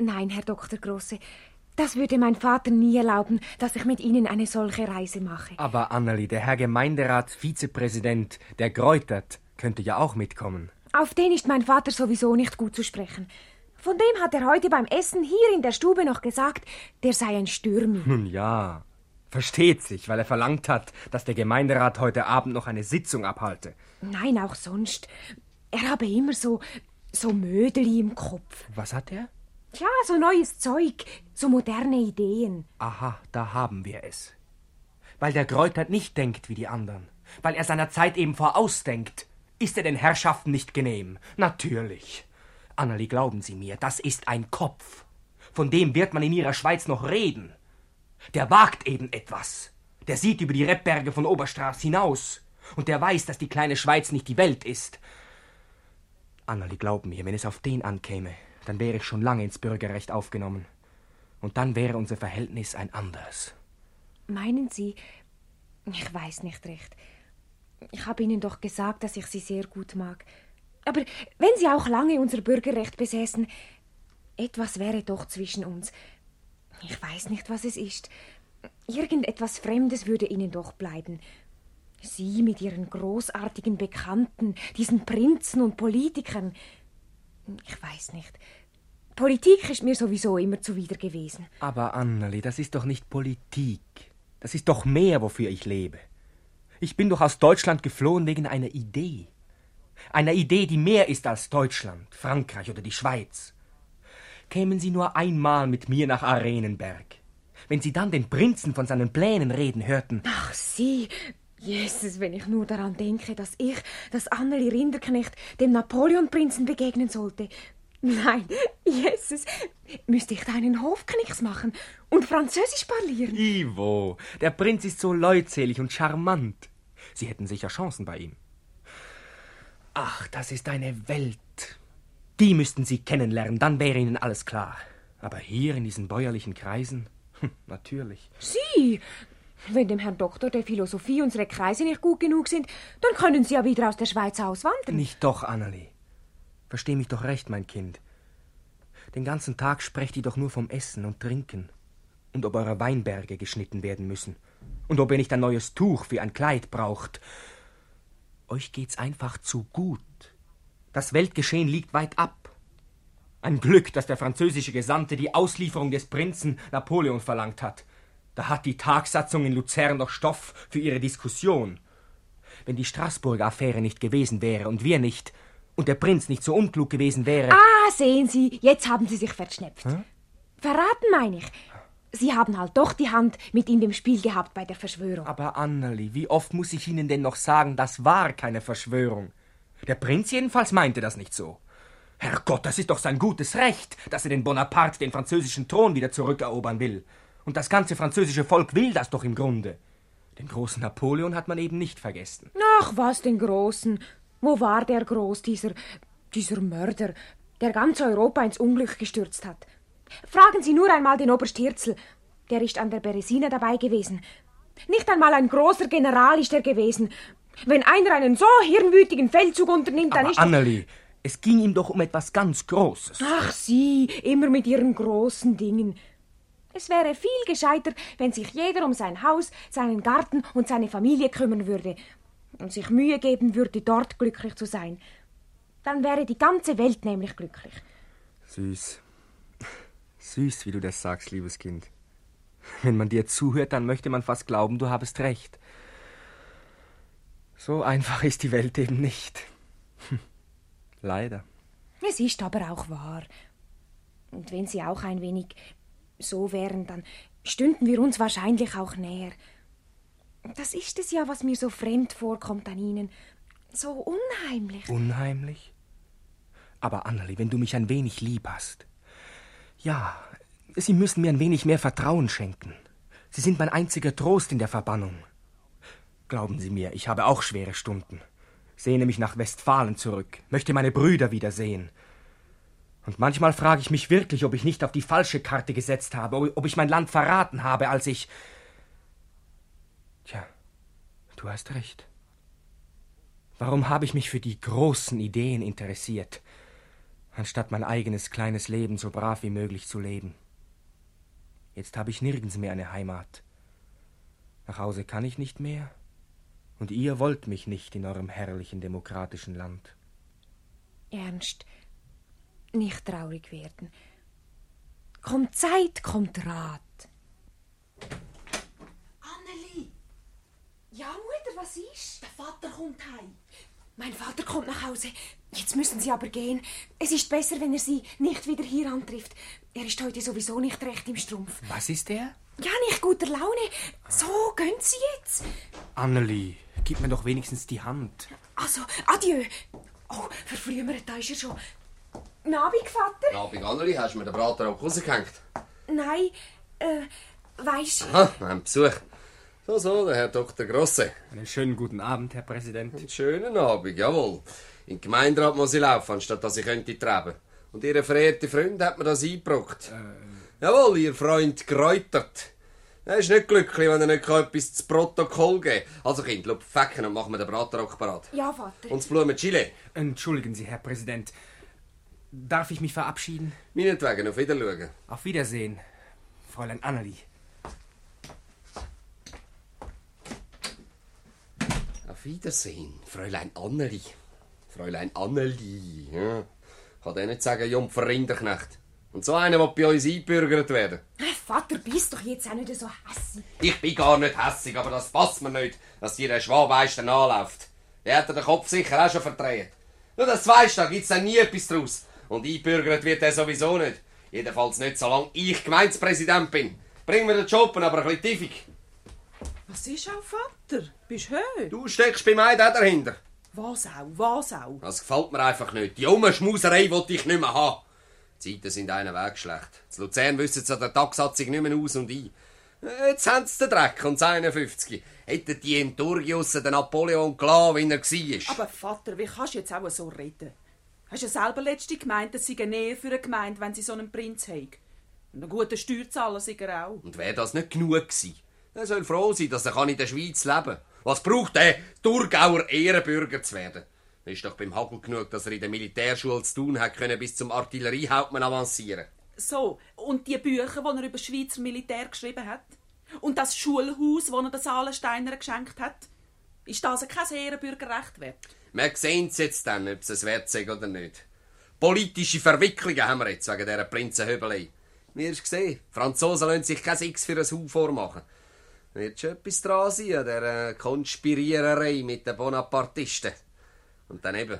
Nein, Herr Dr. Große, das würde mein Vater nie erlauben, dass ich mit Ihnen eine solche Reise mache. Aber Annelie, der Herr Gemeinderat, Vizepräsident, der Greutert, könnte ja auch mitkommen. Auf den ist mein Vater sowieso nicht gut zu sprechen. Von dem hat er heute beim Essen hier in der Stube noch gesagt, der sei ein Stürmi. Nun ja, versteht sich, weil er verlangt hat, dass der Gemeinderat heute Abend noch eine Sitzung abhalte. Nein, auch sonst. Er habe immer so, so Mödeli im Kopf. Was hat er? Tja, so neues Zeug, so moderne Ideen. Aha, da haben wir es. Weil der Greutert nicht denkt wie die anderen, weil er seiner Zeit eben vorausdenkt, ist er den Herrschaften nicht genehm. Natürlich. Annelie, glauben Sie mir, das ist ein Kopf. Von dem wird man in Ihrer Schweiz noch reden. Der wagt eben etwas. Der sieht über die Rebberge von Oberstraß hinaus. Und der weiß, dass die kleine Schweiz nicht die Welt ist. Annelie, glaub mir, wenn es auf den ankäme, dann wäre ich schon lange ins Bürgerrecht aufgenommen. Und dann wäre unser Verhältnis ein anderes. Meinen Sie? Ich weiß nicht recht. Ich habe Ihnen doch gesagt, dass ich Sie sehr gut mag. Aber wenn Sie auch lange unser Bürgerrecht besäßen, etwas wäre doch zwischen uns. Ich weiß nicht, was es ist. Irgendetwas Fremdes würde Ihnen doch bleiben. Sie mit Ihren großartigen Bekannten, diesen Prinzen und Politikern. Ich weiß nicht. Politik ist mir sowieso immer zuwider gewesen. Aber Annelie, das ist doch nicht Politik. Das ist doch mehr, wofür ich lebe. Ich bin doch aus Deutschland geflohen wegen einer Idee. Einer Idee, die mehr ist als Deutschland, Frankreich oder die Schweiz. Kämen Sie nur einmal mit mir nach Arenenberg. Wenn Sie dann den Prinzen von seinen Plänen reden hörten. Ach, Sie, Jesus, wenn ich nur daran denke, dass ich, dass Annelie Rinderknecht dem Napoleonprinzen begegnen sollte. Nein, Jesus, müsste ich deinen Hofknicks machen und Französisch parlieren. Ivo, der Prinz ist so leutselig und charmant. Sie hätten sicher Chancen bei ihm. Ach, das ist eine Welt. Die müssten Sie kennenlernen, dann wäre Ihnen alles klar. Aber hier in diesen bäuerlichen Kreisen? Hm, natürlich. Sie! Wenn dem Herrn Doktor der Philosophie unsere Kreise nicht gut genug sind, dann können Sie ja wieder aus der Schweiz auswandern. Nicht doch, Annelie. Versteh mich doch recht, mein Kind. Den ganzen Tag sprecht ihr doch nur vom Essen und Trinken. Und ob eure Weinberge geschnitten werden müssen. Und ob ihr nicht ein neues Tuch für ein Kleid braucht. Euch geht's einfach zu gut. Das Weltgeschehen liegt weit ab. Ein Glück, dass der französische Gesandte die Auslieferung des Prinzen Napoleon verlangt hat. Da hat die Tagsatzung in Luzern noch Stoff für ihre Diskussion. Wenn die Straßburger Affäre nicht gewesen wäre und wir nicht, und der Prinz nicht so unklug gewesen wäre. Ah, sehen Sie, jetzt haben Sie sich verschnepft. Hm? Verraten, meine ich. Sie haben halt doch die Hand mit in dem Spiel gehabt bei der Verschwörung. Aber Annelie, wie oft muss ich Ihnen denn noch sagen, das war keine Verschwörung? Der Prinz jedenfalls meinte das nicht so. Herrgott, das ist doch sein gutes Recht, dass er den Bonaparte den französischen Thron wieder zurückerobern will. Und das ganze französische Volk will das doch im Grunde. Den großen Napoleon hat man eben nicht vergessen. Ach, was den großen? Wo war der groß, dieser, dieser Mörder, der ganz Europa ins Unglück gestürzt hat? Fragen Sie nur einmal den Oberst Hirzel. Der ist an der Beresina dabei gewesen. Nicht einmal ein großer General ist er gewesen. Wenn einer einen so hirnwütigen Feldzug unternimmt, dann Aber ist. Annelie, es ging ihm doch um etwas ganz Großes. Ach, Sie, immer mit Ihren großen Dingen. Es wäre viel gescheiter, wenn sich jeder um sein Haus, seinen Garten und seine Familie kümmern würde und sich Mühe geben würde, dort glücklich zu sein. Dann wäre die ganze Welt nämlich glücklich. Süß. Süß, wie du das sagst, liebes Kind. Wenn man dir zuhört, dann möchte man fast glauben, du habest recht. So einfach ist die Welt eben nicht. Leider. Es ist aber auch wahr. Und wenn Sie auch ein wenig so wären, dann stünden wir uns wahrscheinlich auch näher. Das ist es ja, was mir so fremd vorkommt an Ihnen. So unheimlich. Unheimlich? Aber Annelie, wenn du mich ein wenig lieb hast. Ja, Sie müssen mir ein wenig mehr Vertrauen schenken. Sie sind mein einziger Trost in der Verbannung. Glauben Sie mir, ich habe auch schwere Stunden. Sehne mich nach Westfalen zurück, möchte meine Brüder wiedersehen. Und manchmal frage ich mich wirklich, ob ich nicht auf die falsche Karte gesetzt habe, ob ich mein Land verraten habe, als ich. Tja, du hast recht. Warum habe ich mich für die großen Ideen interessiert? anstatt mein eigenes kleines Leben so brav wie möglich zu leben. Jetzt habe ich nirgends mehr eine Heimat. Nach Hause kann ich nicht mehr, und ihr wollt mich nicht in eurem herrlichen demokratischen Land. Ernst, nicht traurig werden. Kommt Zeit, kommt Rat. Anneli! Ja, Mutter, was ist? Der Vater kommt heim. Mein Vater kommt nach Hause. Jetzt müssen Sie aber gehen. Es ist besser, wenn er Sie nicht wieder hier antrifft. Er ist heute sowieso nicht recht im Strumpf. Was ist er? Ja, nicht guter Laune. So, gehen Sie jetzt. Annelie, gib mir doch wenigstens die Hand. Also, adieu. Oh, verfrümmert, da ist er schon. Nabig, Vater? Abend, Anneli, hast du mir den Braten auch rausgehängt? Nein, äh, weisst Aha, wir haben Besuch. So, so, der Herr Dr. Grosse. Einen schönen guten Abend, Herr Präsident. Einen schönen Abend, jawohl. In den Gemeinderat muss ich laufen, anstatt dass ich könnte treiben. Und Ihr verehrte Freund hat mir das eingebrockt. Jawohl, Ihr Freund Geräutert. Er ist nicht glücklich, wenn er nicht etwas zu Protokoll geben kann. Also, Kind, schau, fecken und machen wir den Bratenrock parat. Ja, Vater. Und das Blumen-Chile. Entschuldigen Sie, Herr Präsident. Darf ich mich verabschieden? Meinetwegen, auf Wiedersehen. Auf Wiedersehen, Fräulein Annelie. Auf Wiedersehen, Fräulein Anneli. Fräulein Anneli, ja. Kann der nicht sagen, Jumpfer Rinderknecht. Und so einer will bei uns eingebürgert werden. Äh, Vater, bist doch jetzt auch nicht so hässig. Ich bin gar nicht hässig, aber das passt mir nicht, dass dir der Schwabeister anläuft. Der hat den Kopf sicher auch schon verdreht. Nur das weisst, da gibt's dann nie etwas draus. Und eingebürgert wird er sowieso nicht. Jedenfalls nicht, solange ich Gemeindepräsident bin. Bring mir den Job, aber ein bisschen tiefig. Was ist auch, Vater? Bist du Du steckst bei mir da dahinter. Was auch, was auch. Das gefällt mir einfach nicht. Die Umschmuserei wollte ich nicht mehr haben. Die Zeiten sind einen Weg schlecht. In Luzern wissen sie an der Tagsatzung nicht mehr aus und ein. Jetzt haben sie den Dreck und das 51. Hätten die in Turgius den Napoleon klar, wie er war. Aber Vater, wie kannst du jetzt auch so reden? Hast ja selber letzte gemeint, dass sie näher für eine Gemeinde, wenn sie so einen Prinz haben. Und einen guten Steuerzahler sind er auch. Und wäre das nicht genug gewesen? Er soll froh sein, dass er in der Schweiz leben kann. Was braucht er, Thurgauer Ehrenbürger zu werden? Ist doch beim Hagel genug, dass er in der Militärschule zu tun hat können, bis zum Artilleriehauptmann avancieren. So, und die Bücher, die er über Schweizer Militär geschrieben hat? Und das Schulhaus, das er den Salensteiner geschenkt hat? Ist das kein Ehrenbürgerrecht wert? Wir sehen jetzt dann, ob es es wert ist oder nicht. Politische Verwicklungen haben wir jetzt wegen dieser Prinzenhöbelei. Wie hast du gesehen? Franzosen lassen sich kein Six für ein Hau vormachen. Wird schon etwas dran sein an dieser Konspiriererei mit den Bonapartisten. Und dann eben,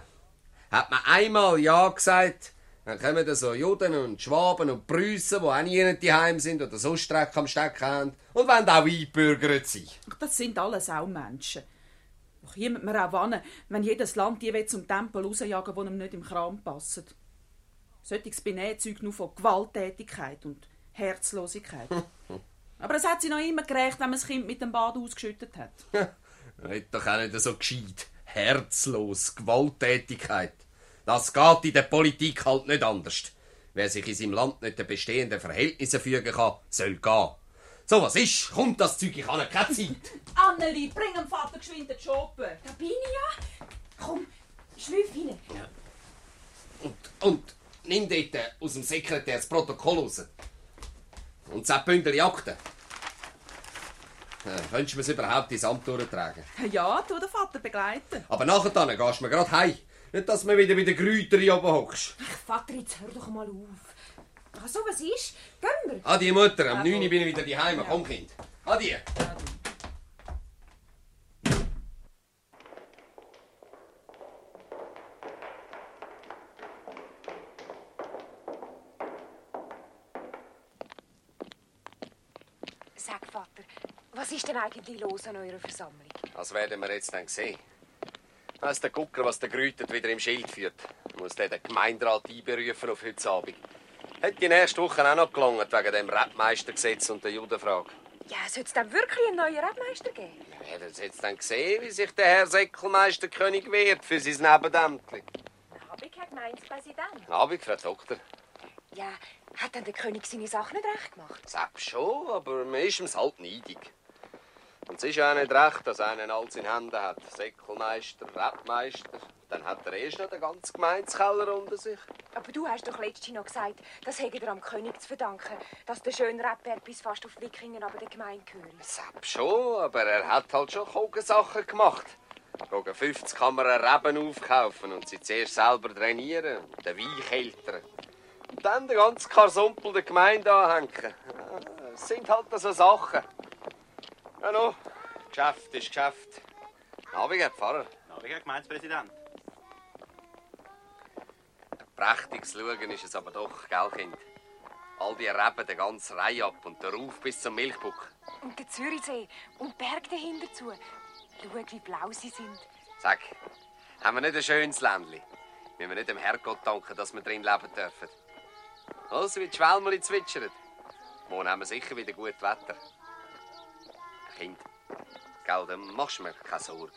hat man einmal Ja gesagt, dann kommen da so Juden und Schwaben und Preußen, die auch nie daheim sind oder so Streck am Stecken haben und wollen auch eingebürgert sein. Ach, das sind alles auch Menschen. Doch jemand mir auch warnen, wenn jedes Land die will zum Tempel rausjagen, wo ihm nicht im Kram passt. Solches Benehmen zeugt nur von Gewalttätigkeit und Herzlosigkeit. Aber es hat sie noch immer gerecht, wenn man das Kind mit dem Bad ausgeschüttet hat. Red doch auch nicht so gescheit. Herzlos, Gewalttätigkeit. Das geht in der Politik halt nicht anders. Wer sich in seinem Land nicht den bestehenden Verhältnissen fügen kann, soll gehen. So, was ist? Kommt das Zeug, ich habe keine Zeit. Anneli, bring dem Vater geschwind den Schoppen. Da bin ich ja. Komm, schlüpf rein. Und, und nimm dort äh, aus dem Sekretär das Protokoll raus. Und das Bündel Akten. Äh, Könntest du mir überhaupt ins Amt durchtragen? Ja, tu den Vater begleiten. Aber nachher dann gehst du mir gerade heim. Nicht, dass du mir wieder bei den Grütern oben hockst. Ach, Vater, jetzt hör doch mal auf. Ach so, was ist? Gehen wir. Adi Mutter, am Ja, 9 Uhr gut. bin ich wieder daheim. Komm, Kind. Adi. Sag, Vater, was ist denn eigentlich los an eurer Versammlung? Das werden wir jetzt dann sehen. Weiss der Gucker, was der Grütet wieder im Schild führt. Muss der den Gemeinderat einberufen auf heute Abend. Hätte die nächste Woche auch noch gelangt wegen dem Rapmeistergesetz und der Judenfrage. Ja, soll es dann wirklich einen neuen Rebmeister geben? Wir werden jetzt dann sehen, wie sich der Herr Säckelmeister König wehrt für sein habe ich keinen Gemeindepräsident. Abend, Frau Doktor. Ja, hat dann der König seine Sache nicht recht gemacht? Selbst schon, aber man ist ihm halt neidig. Und es ist ja auch nicht recht, dass einer alles in Händen hat. Säckelmeister, Rapmeister, Dann hat er erst noch den ganzen Gemeinskeller unter sich. Aber du hast doch letztens noch gesagt, das hätte er am König zu verdanken, dass der schöne Rapper bis fast auf Wickingen aber der Gemeinde gehört. Sepp schon, aber er hat halt schon Kogensachen gemacht. Gegen 50 kann man einen Reben aufkaufen und sie zuerst selber trainieren, den Wein kältern. Und dann den ganzen Karsumpel der Gemeinde anhängen. Das sind halt so Sachen. Ja, no, Geschäft ist Geschäft. Abend, Herr Pfarrer. Abend, Herr Gemeindepräsident. Prächtig zu schauen ist es aber doch, gell, Kind? All die Reben, der ganze Reihe ab und der Ruf bis zum Milchbuck. Und der Zürichsee und die Berge dahinter zu. Schau, wie blau sie sind. Sag, haben wir nicht ein schönes Ländli? Müssen wir nicht dem Herrgott danken, dass wir drin leben dürfen? Also, wie die Schwälmeli zwitschern. Morgen haben wir sicher wieder gut Wetter. Kind, gell, dann machst du mir keine Sorgen.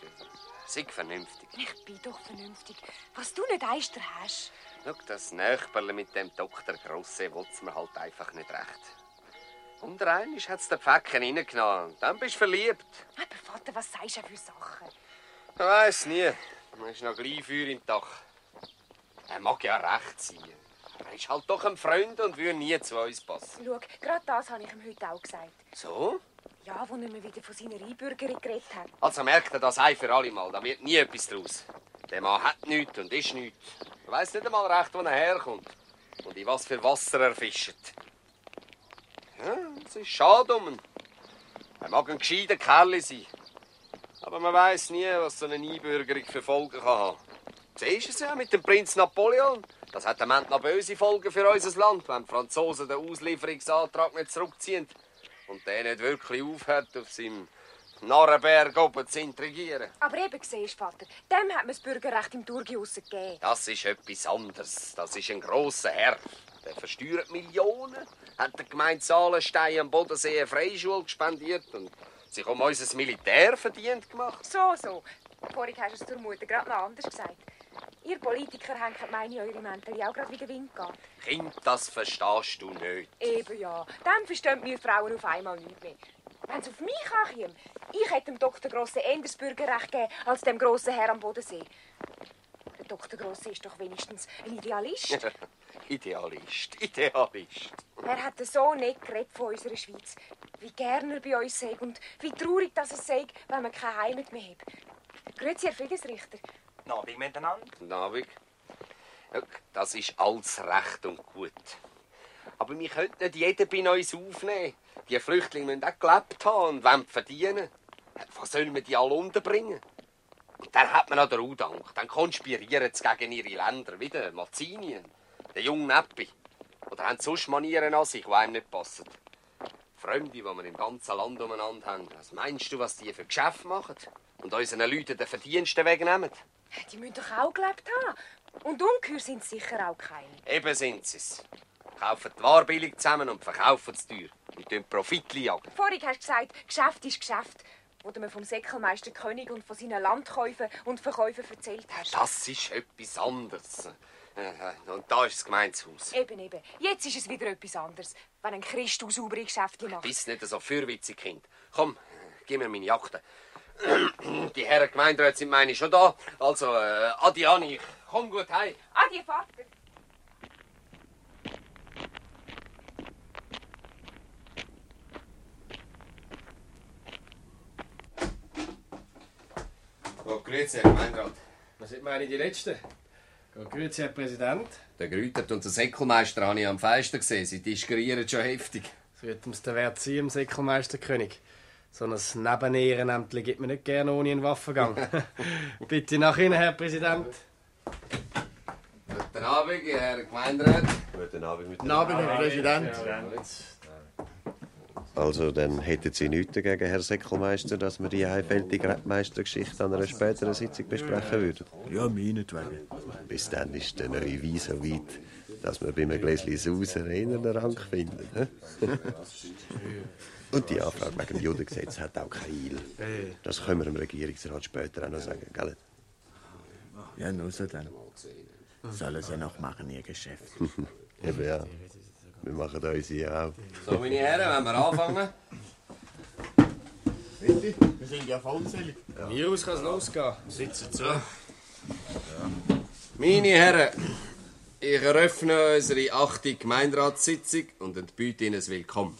Sei vernünftig. Ich bin doch vernünftig. Was du nicht eister hast. Schau, das Nachbarle mit dem Doktor Grosse will's mir halt einfach nicht recht. Unter einmal hat's den Pfäcken reingenommen. Dann bist du verliebt. Aber Vater, was sagst du für Sachen? Ich weiss nie. Man ist noch gleich Feuer im Dach. Er mag ja recht sein. Er ist halt doch ein Freund und würde nie zu uns passen. Schau, gerade das habe ich ihm heute auch gesagt. So? Ja, als er mir wieder von seiner Einbürgerung geredet hat. Also merkt er das ein für alle Mal. Da wird nie etwas draus. Der Mann hat nichts und ist nichts. Er weiss nicht einmal recht, wo er herkommt. Und in was für Wasser er fischt. Ja, es ist schade um ihn. Er mag ein gescheiter Kerl sein. Aber man weiß nie, was so eine Einbürgerung für Folgen kann haben. Siehst du es ja mit dem Prinz Napoleon? Das hat am Ende noch böse Folgen für unser Land, wenn die Franzosen den Auslieferungsantrag nicht zurückziehen und der nicht wirklich aufhört, auf seinem Narrenberg oben zu intrigieren. Aber eben siehst Vater, dem hat man das Bürgerrecht im Thurgau gegeben. Das ist etwas anderes. Das ist ein grosser Herr. Der versteuert Millionen, hat der Gemeinde Saalenstein am Bodensee eine Freischule gespendiert und sich um unser Militär verdient gemacht. So, so. Vorhin hast du es zur Mutter gerade noch anders gesagt. Ihr Politiker hängt meine eure Mäntel auch gerade wie der Wind geht. Kind, das verstehst du nicht. Eben ja, dann verstehen wir Frauen auf einmal nicht mehr. Wenn es auf mich ankäme, ich hätte dem Dr. Grosse Enders Bürgerrecht gegeben als dem grossen Herr am Bodensee. Der Dr. Grosse ist doch wenigstens ein Idealist. Idealist, Idealist. er hat so nicht geredet von unserer Schweiz. Wie gern er bei uns sei und wie traurig dass es sei, wenn man keine Heimat mehr hat. Grüezi, Herr Friedensrichter. Abend miteinander. Guten Abend. Das ist alles recht und gut. Aber wir können nicht jeden bei uns aufnehmen. Die Flüchtlinge müssen auch gelebt haben und wollen verdienen. Wo sollen wir die alle unterbringen? Und dann hat man noch den Udank. Dann konspirieren sie gegen ihre Länder. Wie der Mazinien, der junge Neppi. Oder haben sonst Manieren an sich, die einem nicht passen. Fremde, die wir im ganzen Land umeinander haben. Was meinst du, was die für Geschäfte machen? Und unseren Leuten den Verdiensten wegnehmen? Die müssen doch auch gelebt haben. Und ungeheuer sind sicher auch keine. Eben sind sie es. Kaufen die Ware billig zusammen und verkaufen es teuer. Und tun Profit jagen. Vorhin hast du gesagt, Geschäft ist Geschäft. Wo du mir vom Säckelmeister König und von seinen Landkäufen und Verkäufen erzählt hast. Das ist etwas anderes. Äh, Und da ist das Gemeinshaus. Eben, eben. Jetzt ist es wieder etwas anderes. Wenn ein Christ aus saubere Geschäfte macht. Bist nicht so fürwitzig, Kind. Komm, gib mir meine Jacke. Die Herren Gemeinderäte sind meine schon da. Also, äh, Adi Anni, komm gut heim. Adieu, Vater. Oh, grüezi, Herr Gemeinderat. Was sind meine die Letzten? Gut, grüezi, Herr Präsident. Der Grütert und der Säckelmeister habe ich am Fenster gesehen. Sie diskurieren schon heftig. Es wird uns der Wert sein, im Säckelmeisterkönig. So ein Nebenehrenämtli gibt man nicht gerne ohne einen Waffengang. Bitte nach Ihnen, Herr Präsident. Guten Abend, Herr Gemeinderat. Guten Abend mit Guten Abend, Herr Präsident. Also, dann hätten Sie nichts dagegen, Herr Säckelmeister, dass wir die einfältige Rebmeistergeschichte an einer späteren Sitzung besprechen würden. Ja, meinetwegen. Bis dann ist der neue Wein so weit, dass wir bei einem Gläschen Sauser einen Rang finden. Und die Anfrage wegen dem Judengesetz hat auch Eile. Das können wir dem Regierungsrat später auch noch sagen, gell? Ja, nur so dann. Sollen sie noch machen, ihr Geschäft. Eben ja. Wir machen uns hier auch. So, meine Herren, wenn wir anfangen. Bitte? Wir sind ja vollzählig. Hier aus kann es losgehen. Sitzen zu. Meine Herren, ich eröffne unsere achte Gemeinderatssitzung und entbiete Ihnen das Willkommen.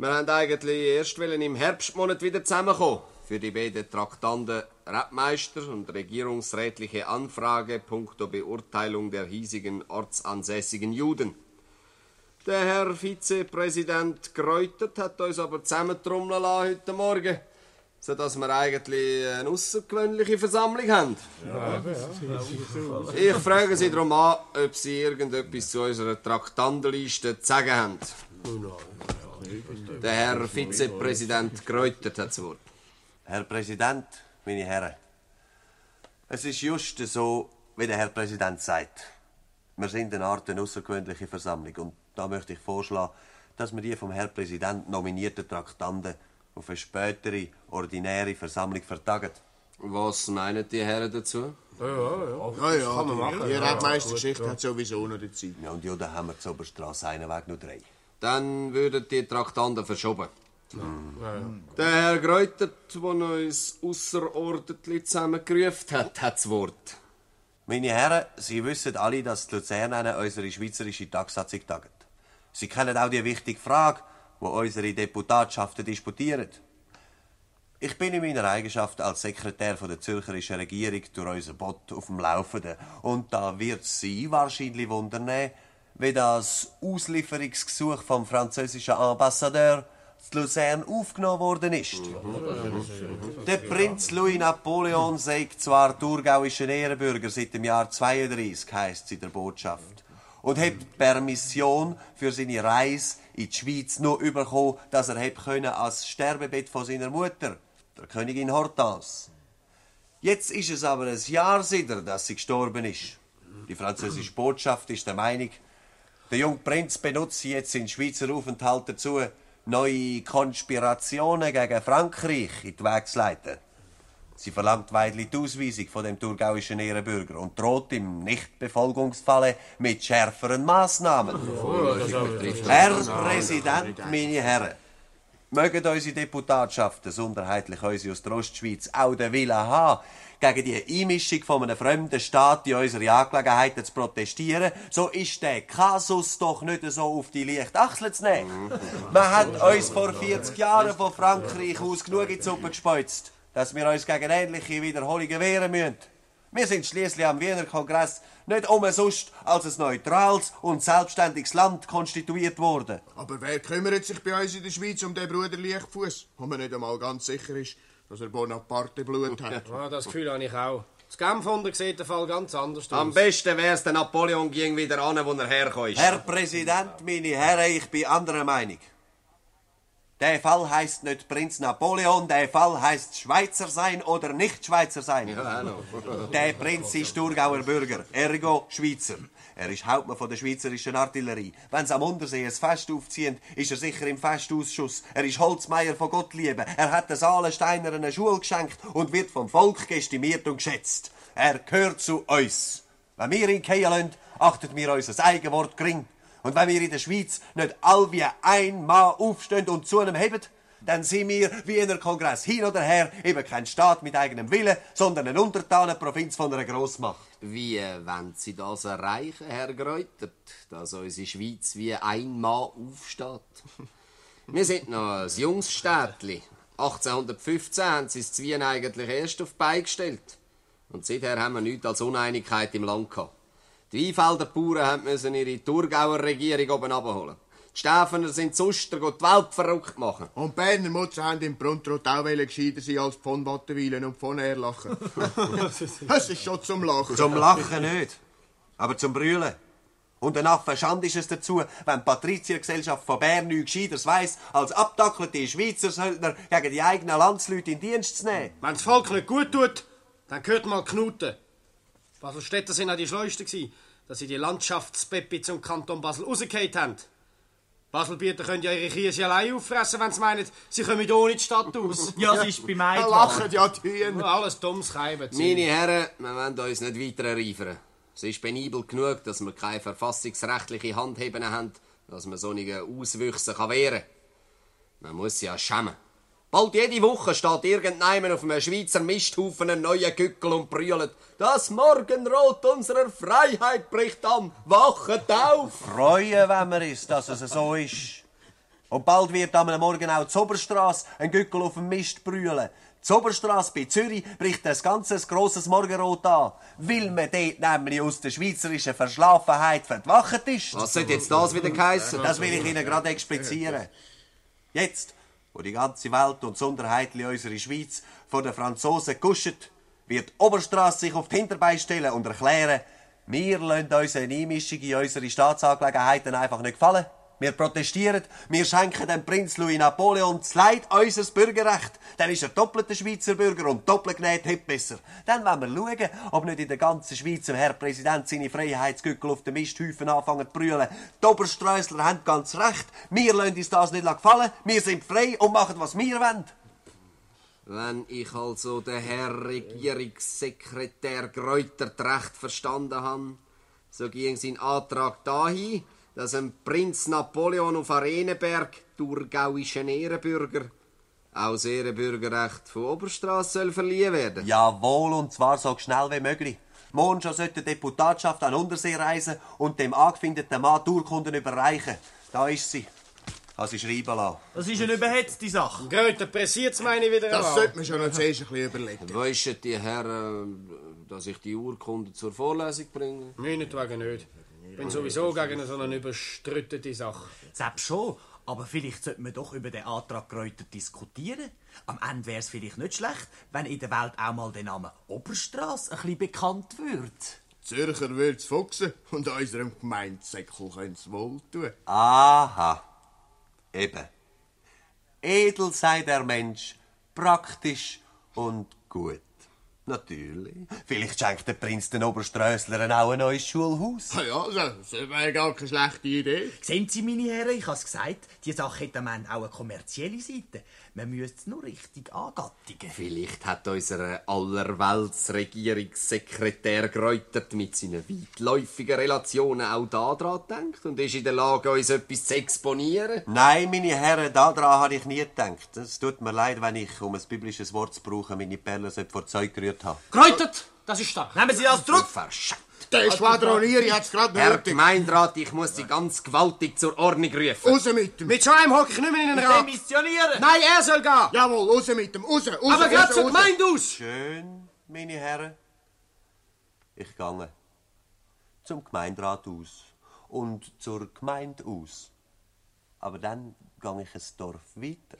Wir haben eigentlich erst wollen im Herbstmonat wieder zusammenkommen für die beiden Traktanten Rebmeister und regierungsrätliche Anfrage punkto Beurteilung der hiesigen ortsansässigen Juden. Der Herr Vizepräsident Greutert hat uns aber zusammentrommeln lassen heute Morgen, sodass wir eigentlich eine außergewöhnliche Versammlung haben. Ich frage Sie darum an, ob Sie irgendetwas zu unserer Traktandenliste zu sagen haben. Der Herr Vizepräsident Greutert hat das Wort. Herr Präsident, meine Herren. Es ist just so, wie der Herr Präsident sagt. Wir sind eine Art eine außergewöhnliche Versammlung und da möchte ich vorschlagen, dass wir die vom Herr Präsident nominierten Traktanten auf eine spätere, ordinäre Versammlung vertagen. Was meinen die Herren dazu? Ja, ja, die Rebmeistergeschichte hat sowieso noch die Zeit. Ja, und ja, da haben wir zur Oberstrasse einen Weg nur drei. Dann würden die Traktanten verschoben. Der Herr Greutert, der uns außerordentlich zusammengerufen hat, hat das Wort. Meine Herren, Sie wissen alle, dass die Luzernen unsere schweizerische Tagsatzung tagen. Sie kennen auch die wichtige Frage, wo unsere Deputatschaften disputieren. Ich bin in meiner Eigenschaft als Sekretär von der zürcherischen Regierung durch unser Bot auf dem Laufenden. Und da wird Sie wahrscheinlich wundern, wie das Auslieferungsgesuch vom französischen Ambassadeur zu Luzern aufgenommen worden ist. Der Prinz Louis Napoleon sei zwar thurgauischer Ehrenbürger seit dem Jahr 32, heisst es in der Botschaft. Und hat Permission für seine Reise in die Schweiz nur bekommen, dass er hat können als Sterbebett von seiner Mutter, der Königin Hortense. Jetzt ist es aber ein Jahr seither, dass sie gestorben ist. Die französische Botschaft ist der Meinung, der junge Prinz benutzt jetzt seinen Schweizer Aufenthalt dazu, neue Konspirationen gegen Frankreich in die Wege zu leiten. Sie verlangt weidlich die Ausweisung von dem thurgauischen Ehrenbürger und droht im Nichtbefolgungsfalle mit schärferen Maßnahmen. Herr Präsident, meine Herren, mögen unsere Deputatschaften, sonderheitlich unsere aus der Ostschweiz, auch den Willen haben, gegen die Einmischung von einem fremden Staat in unsere Angelegenheiten zu protestieren, so ist der Kasus doch nicht so auf die leichte Achsel zu nehmen. Man hat uns vor 40 Jahren von Frankreich aus genug in die Suppe gespeuzt, dass wir uns gegen ähnliche Wiederholungen wehren müssen. Wir sind schließlich am Wiener Kongress nicht umsonst als ein neutrales und selbstständiges Land konstituiert worden. Aber wer kümmert sich bei uns in der Schweiz um den Bruder Leichtfuß, wo man nicht einmal ganz sicher ist, dass er Bonaparte Blut hat? Ja, das Gefühl habe ich auch. Das Genfunder sieht der Fall ganz anders Am aus. besten wär's, der Napoleon ging wieder an, wo er hergekommen ist. Herr Präsident, meine Herren, ich bin anderer Meinung. Der Fall heißt nicht Prinz Napoleon, der Fall heißt Schweizer sein oder nicht Schweizer sein. Der Prinz ist Thurgauer Bürger, ergo Schweizer. Er ist Hauptmann von der schweizerischen Artillerie. Wenn sie am Untersee ein Fest aufziehen, ist er sicher im Festausschuss. Er ist Holzmeier von Gottlieben. Er hat den Salensteiner eine Schule geschenkt und wird vom Volk gestimiert und geschätzt. Er gehört zu uns. Wenn wir ihn lassen, achtet wir unser Eigenwort gering. Und wenn wir in der Schweiz nicht all wie ein Mann aufstehen und zu einem heben, dann sind wir, wie in der Kongress hin oder her, eben kein Staat mit eigenem Willen, sondern eine Untertanenprovinz von einer Grossmacht. Wie äh, wollen Sie das erreichen, Herr Greutert, dass unsere Schweiz wie ein Mann aufsteht? Wir sind noch ein junges Städtli. 1815 haben sie es Wien eigentlich erst auf die gestellt. Und seither haben wir nichts als Uneinigkeit im Land gehabt. Die Weinfelder Bauern müssen ihre Thurgauer Regierung oben abholen. Die Stefener sind Zuster, die die Welt verrückt machen. Und die Berner Mutter haben im Bruntrot auch gescheiter sein als von Wattenwilen und von Erlachen. das ist schon zum Lachen. Zum Lachen nicht, aber zum Brüllen. Und ein Affe Schand ist es dazu, wenn die Patriziergesellschaft von Bern nichts Gescheiteres weiss, als abdackelte Schweizer Söldner gegen die eigenen Landsleute in Dienst zu nehmen. Wenn das Volk nicht gut tut, dann gehört mal Knuten. Baselstädter sind auch die Schleusten dass sie die Landschaftspeppi zum Kanton Basel rausgehört haben. Baselbieter können ja ihre Kiese allein auffressen, wenn sie meinen, sie kommen ohne die Stadt aus. Ja, es ist bei Da mir lachen ja die Hühner. Alles dummes Keiben. Meine Herren, wir wollen uns nicht weiter erreifern. Es ist penibel genug, dass wir keine verfassungsrechtliche Handheben haben, dass man solche Auswüchse kann wehren kann. Man muss sich ja schämen. Bald jede Woche steht irgendjemand auf einem Schweizer Misthaufen ein neuer Gückel und brüllt. Das Morgenrot unserer Freiheit bricht an. Wachet auf! Freuen, wenn man ist, dass es so ist. Und bald wird am Morgen auch die Oberstrasse ein Gückel auf dem Mist brüllen. Die Oberstrasse bei Zürich bricht ein ganzes grosses Morgenrot an, weil man dort nämlich aus der schweizerischen Verschlafenheit verwacht ist. Was soll jetzt das wieder heissen? Das will ich Ihnen gerade explizieren. Jetzt, wo die ganze Welt und Sonderheitli unsere Schweiz von den Franzosen kuschet, wird Oberstrasse sich auf die Hinterbeine stellen und erklären, wir lassen uns eine Einmischung in unsere Staatsangelegenheiten einfach nicht gefallen. Wir protestieren, wir schenken dem Prinz Louis Napoleon das Leid unseres Bürgerrecht. Dann ist er doppelter Schweizer Bürger und doppelt genäht hat besser. Dann wollen wir schauen, ob nicht in der ganzen Schweiz dem Herr Präsident seine Freiheitsgückel auf den Misthäufen anfangen zu brüllen. Die Obersträusler haben ganz recht. Wir lassen uns das nicht gefallen. Wir sind frei und machen, was wir wollen. Wenn ich also den Herr Regierungssekretär Greutert recht verstanden habe, so ging sein Antrag dahin, dass ein Prinz Napoleon auf Arenenberg, thurgauischen Ehrenbürger, auch das Ehrenbürgerrecht von Oberstrasse soll verliehen werden. Jawohl, und zwar so schnell wie möglich. Morgen schon sollte die Deputatschaft an Untersee reisen und dem angefindeten Mann die Urkunden überreichen. Da ist sie. Kann sie schreiben lassen. Das ist eine überhetzte Sache. Gut, dann pressiert's meine wieder Das an. sollte man schon zuerst ein bisschen überlegen. Weisst die Herren, dass ich die Urkunde zur Vorlesung bringe? Meinetwegen nicht. Ich bin sowieso gegen so eine überstrüttete Sache. Selbst schon. Aber vielleicht sollte man doch über den Antrag Kräuter diskutieren. Am Ende wäre es vielleicht nicht schlecht, wenn in der Welt auch mal der Name Oberstrasse ein bisschen bekannt wird. Zürcher wird's fuchsen und unserem Gemeindesäckel können's wohl tun. Aha. Eben. Edel sei der Mensch, praktisch und gut. Natürlich. Vielleicht schenkt der Prinz den Oberströsslern auch ein neues Schulhaus. Ah ja, das wäre gar keine schlechte Idee. Sehen Sie, meine Herren, ich habe es gesagt, die Sache hat am Ende auch eine kommerzielle Seite. Man müsste es nur richtig angattigen. Vielleicht hat unser Allerweltsregierungssekretär Greutert mit seinen weitläufigen Relationen auch daran gedacht und ist in der Lage, uns etwas zu exponieren. Nein, meine Herren, daran habe ich nie gedacht. Es tut mir leid, wenn ich, um ein biblisches Wort zu brauchen, meine Perlen vor Zeug gerührt habe. Kräutet! Das ist stark. Nehmen Sie das zurück! Der Schwadronier hat's gerade Herr nötig. Gemeinderat, ich muss Sie ganz gewaltig zur Ordnung rufen. Raus mit dem. Mit so einem hocke ich nicht mehr in den Rat. Demissionieren! Nein, er soll gehen. Jawohl, raus mit dem. Raus, raus, Aber gerade zur. Gemeinde aus. Schön, meine Herren. Ich gange. Zum Gemeinderat aus. Und zur Gemeinde aus. Aber dann gang ich ein Dorf weiter.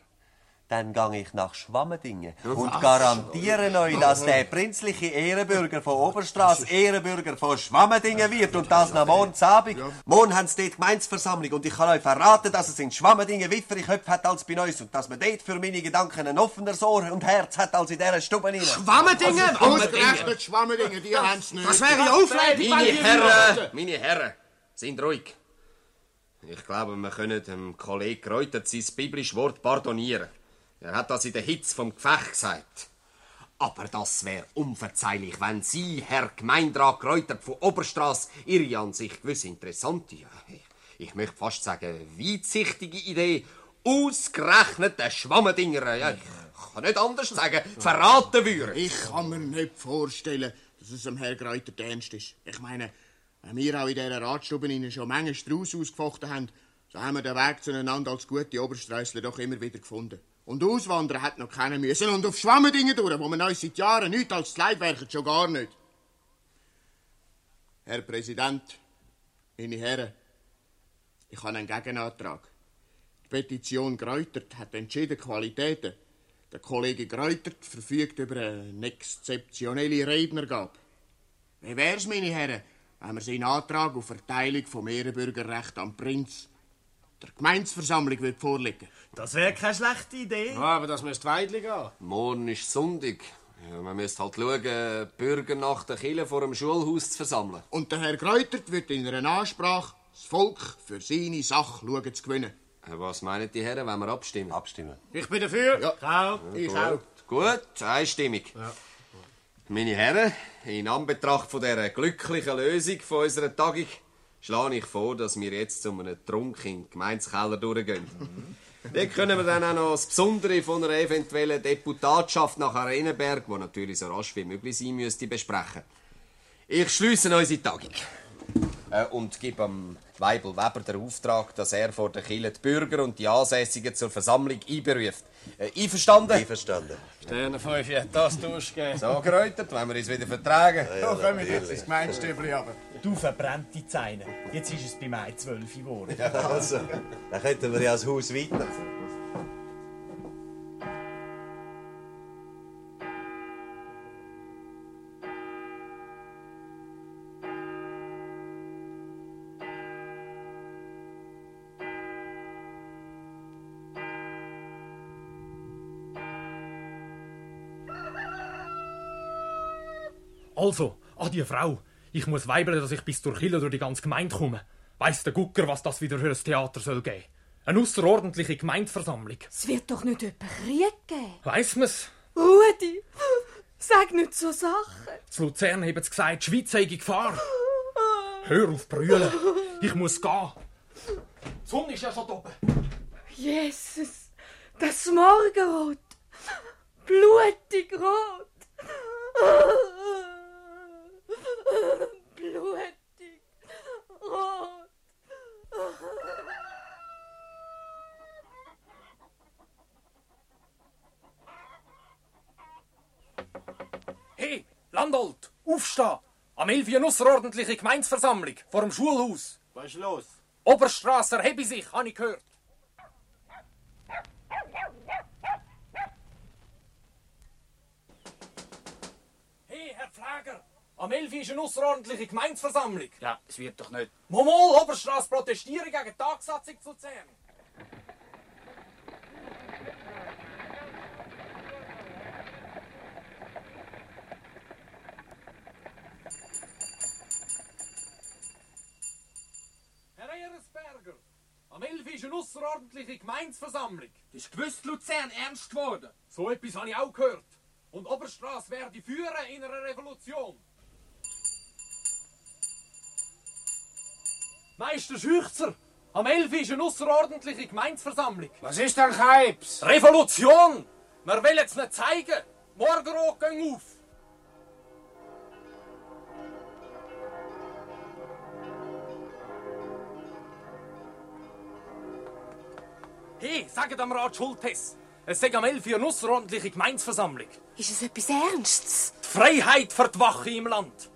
Dann gang ich nach Schwammendingen und garantiere euch, dass der prinzliche Ehrenbürger von Oberstrasse Ehrenbürger von Schwammendingen wird und das nach morgen Abend. Morgen haben sie dort Gemeinsversammlung und ich kann euch verraten, dass es in Schwammendingen wiffere Köpfe hat als bei uns und dass man dort für meine Gedanken ein offeneres Ohr und Herz hat als in dieser Stube rein. Wammendingen. Ausgerechnet Schwammendingen, die haben's nicht. Das wäre ja bei Meine. Herren, meine Herren, sind ruhig. Ich glaube, wir können dem Kollegen Greutert sein biblisches Wort pardonieren. Er hat das in der Hitze vom Gefecht gesagt. Aber das wäre unverzeihlich, wenn Sie, Herr Gemeinderat Greutert von Oberstrasse, Ihre an sich gewiss interessante, ich, möchte fast sagen, weitsichtige Idee, ausgerechnet den Schwammendinger, ja, ich kann nicht anders sagen, verraten würden. Ich kann mir nicht vorstellen, dass es dem Herr Greuter ernst ist. Ich meine, wenn wir auch in dieser Ratstube Ihnen schon Menge Strauß ausgefochten haben, so haben wir den Weg zueinander als gute Oberstreissler doch immer wieder gefunden. Und auswandern hat noch keiner müssen. Und auf Schwammendingen durch, wo man uns seit Jahren nichts als Leid werken, schon gar nicht. Herr Präsident, meine Herren, ich habe einen Gegenantrag. Die Petition Greutert hat entschieden Qualitäten. Der Kollege Greutert verfügt über eine exzeptionelle Rednergabe. Wie wär's, meine Herren, wenn wir seinen Antrag auf Verteilung vom Ehrenbürgerrecht am Prinz der Gemeinsversammlung wird vorlegen? Das wäre keine schlechte Idee. Ja, aber das müsste weidlich gehen. Morgen ist Sonntag. Ja, man müsste halt schauen, die Bürger nach der Kille vor dem Schulhaus zu versammeln. Und der Herr Greutert wird in einer Ansprache das Volk für seine Sache schauen zu gewinnen. Äh, Was meinen die Herren, wenn wir abstimmen? Abstimmen. Ich bin dafür. Ja. Auch. Ich auch. Gut, einstimmig. Meine Herren, in Anbetracht von dieser glücklichen Lösung von unserer Tagung schlage ich vor, dass wir jetzt zu einem Trunk in den Gemeinskeller durchgehen. Dort können wir dann auch noch das Besondere von einer eventuellen Deputatschaft nach Arenenberg, die natürlich so rasch wie möglich sein müsste, besprechen. Ich schließe unsere Tagung. Äh, und gebe am Weibel Weber den Auftrag, dass er vor der Kirche die Bürger und die Ansässigen zur Versammlung einberuft. Äh, einverstanden? Einverstanden. Sterne 5, ja, das durchgehen. So geräutert, wenn wir uns wieder vertragen. Ja, kommen wir jetzt ins Gemeindestübli aber. Du verbrennte die Zeine. Jetzt ist es bei mir zwölf geworden. Ja, also, dann könnten wir ja das Haus weiter. Also, an die Frau. Ich muss weibeln, dass ich bis durch Kille durch die ganze Gemeinde komme. Weiss der Gucker, was das wieder für ein Theater soll geben? Eine außerordentliche Gemeindeversammlung. Es wird doch nicht etwa Krieg geben. Weiss man's? Rudi, sag nicht so Sachen. Zu Luzern haben sie gesagt, die Schweiz sei in Gefahr. Hör auf brüllen. Ich muss gehen. Die Sonne ist ja schon oben. Jesus, das Morgenrot. Blutig rot. Blutig rot. Hey, Landolt, aufstehen! Am 11 Uhr eine außerordentliche Gemeinsversammlung vor dem Schulhaus. Was ist los? Oberstrasse erhebe sich, habe ich gehört. Hey, Herr Pfleger, am 11 Uhr ist eine außerordentliche Gemeinsversammlung. Ja, es wird doch nicht. Momol, Oberstrasse protestieren gegen die Tagsatzung zu Luzern. Herr Eresberger, am 11 Uhr ist eine außerordentliche Gemeinsversammlung. Das ist gewusst Luzern ernst geworden. So etwas habe ich auch gehört. Und Oberstrasse werde führen in einer Revolution. Meister Schüchzer, am 11 Uhr ist eine außerordentliche Gemeinsversammlung. Was ist denn Keips? Revolution! Wir wollen es nicht zeigen. Morgenrot gehen auf. Hey, sagt am Rat Schultes. Es sei am 11 Uhr eine außerordentliche Gemeinsversammlung. Ist es etwas Ernstes? Die Freiheit für die Wache im Land.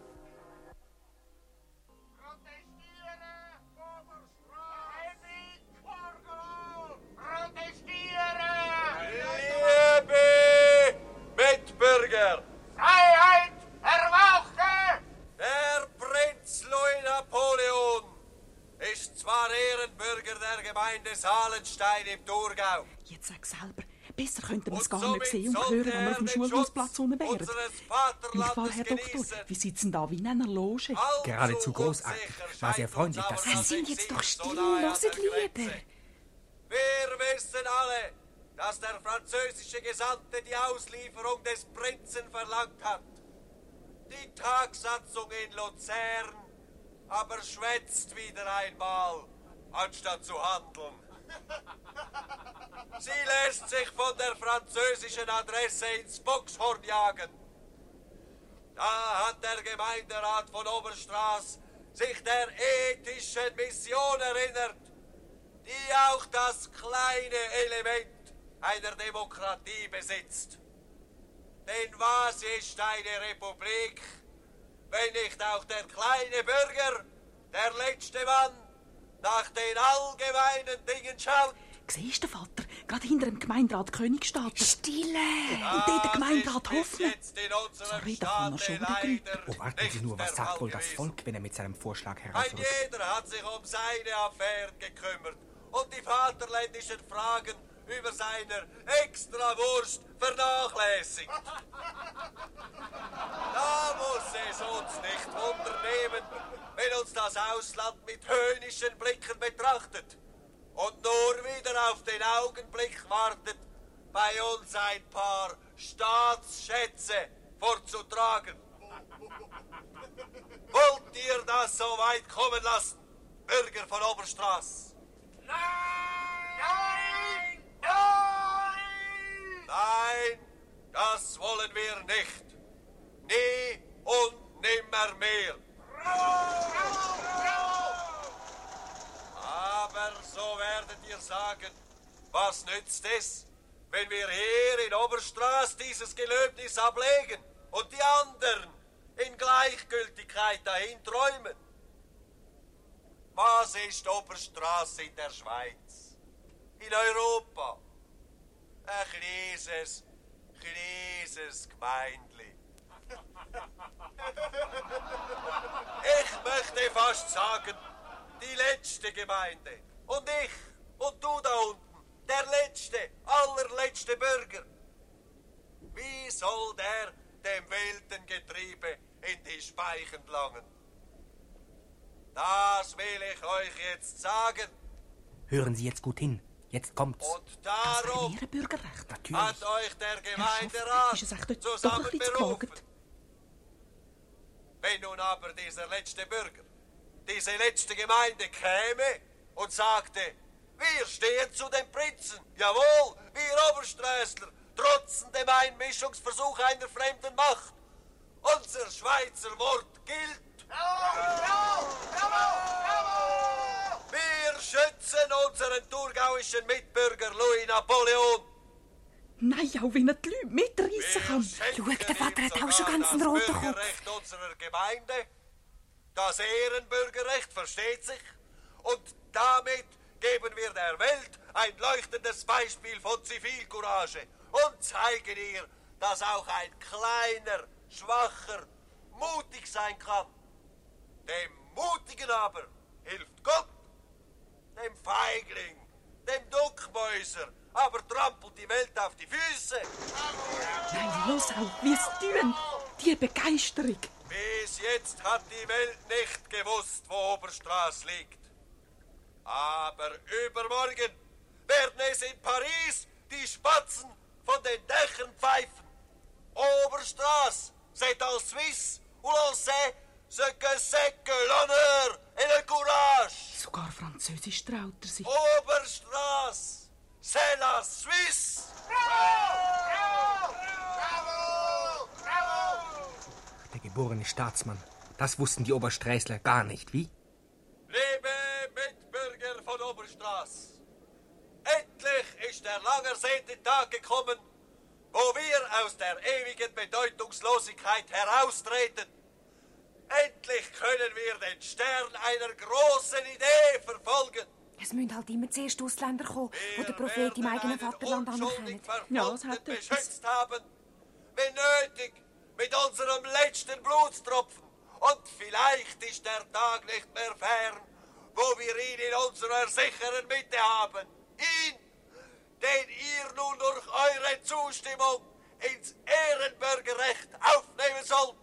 Gemeinde Salenstein im Thurgau. Jetzt sag selber, besser könnte man es gar nicht sehen und hören, wenn wir auf dem den Schulhausplatz unten wären. wahr, Vaterlandes Herr Doktor? Wie sitzen da wie in einer Loge? Geradezu großartig. War sehr freundlich, dass Sie... sind jetzt doch still, der lieber. Wir wissen alle, dass der französische Gesandte die Auslieferung des Prinzen verlangt hat. Die Tagsatzung in Luzern aber schwätzt wieder einmal, anstatt zu handeln. Sie lässt sich von der französischen Adresse ins Boxhorn jagen. Da hat der Gemeinderat von Oberstraß sich der ethischen Mission erinnert, die auch das kleine Element einer Demokratie besitzt. Denn was ist eine Republik, wenn nicht auch der kleine Bürger, der letzte Mann, nach den allgemeinen Dingen schaut? Siehst du, Vater? Gerade hinter dem Gemeinderat Königstadt. Stille! Und dort der Gemeinderat Hoffmann. jetzt in unserem Sorry, da kann man schon wieder leider Oh, warten Sie nur, was der sagt wohl das. Volk, wenn er mit seinem Vorschlag Ein herausrückt? jeder hat sich um seine Affären gekümmert und die vaterländischen Fragen über seiner Extrawurst vernachlässigt. Da muss es uns nicht wundernehmen, wenn uns das Ausland mit höhnischen Blicken betrachtet und nur wieder auf den Augenblick wartet, bei uns ein paar Staatsschätze vorzutragen. Wollt ihr das so weit kommen lassen, Bürger von Oberstraß? Nein! Nein! Nein, das wollen wir nicht. Nie und nimmer mehr. Aber so werdet ihr sagen, was nützt es, wenn wir hier in Oberstraß dieses Gelöbnis ablegen und die anderen in Gleichgültigkeit dahin träumen? Was ist Oberstraße in der Schweiz? In Europa? Ein kleines, kleines Gemeindli. Ich möchte fast sagen, die letzte Gemeinde. Und ich und du da unten, der letzte, allerletzte Bürger. Wie soll der dem Weltengetriebe in die Speichen langen? Das will ich euch jetzt sagen. Hören Sie jetzt gut hin. Jetzt kommt's. Und darum Bürgerrecht. hat euch der Gemeinderat Ist es echt dort doch ein zusammenberufen. Wenn nun aber dieser letzte Bürger, diese letzte Gemeinde käme und sagte, wir stehen zu den Prinzen, jawohl, wir Obersträßler, trotzen dem Einmischungsversuch einer fremden Macht. Unser Schweizer Wort gilt. Wir schützen unseren thurgauischen Mitbürger Louis Napoleon. Nein, auch wenn er die Leute mitreissen kann. Schau, der Vater hat auch schon ganz einen roten Das Kopf. Bürgerrecht unserer Gemeinde. Das Ehrenbürgerrecht versteht sich. Und damit geben wir der Welt ein leuchtendes Beispiel von Zivilcourage und zeigen ihr, dass auch ein kleiner, schwacher, mutig sein kann. Dem Mutigen aber hilft Gott. Dem Feigling, dem Duckmäuser, aber trampelt die Welt auf die Füße. Nein, los auch, wie es tun. Die Begeisterung. Bis jetzt hat die Welt nicht gewusst, wo Oberstraß liegt. Aber übermorgen werden es in Paris die Spatzen von den Dächern pfeifen. Oberstraß, c'est en Suisse, où l'on sait c'est que l'honneur et le courage. Sogar Französisch traut er sich. Oberstraß, c'est la Suisse. Der geborene Staatsmann. Das wussten die Obersträßler gar nicht, wie? Liebe Mitbürger von Oberstraß, endlich ist der lang ersehnte Tag gekommen, wo wir aus der ewigen Bedeutungslosigkeit heraustreten. Endlich können wir den Stern einer großen Idee verfolgen. Es müssen halt immer zuerst Ausländer kommen, die den Prophet im eigenen Vaterland anerkennen. Ja, das hat und etwas. beschützt haben. Wenn nötig, mit unserem letzten Blutstropfen. Und vielleicht ist der Tag nicht mehr fern, wo wir ihn in unserer sicheren Mitte haben. Ihn, den ihr nun durch eure Zustimmung ins Ehrenbürgerrecht aufnehmen sollt.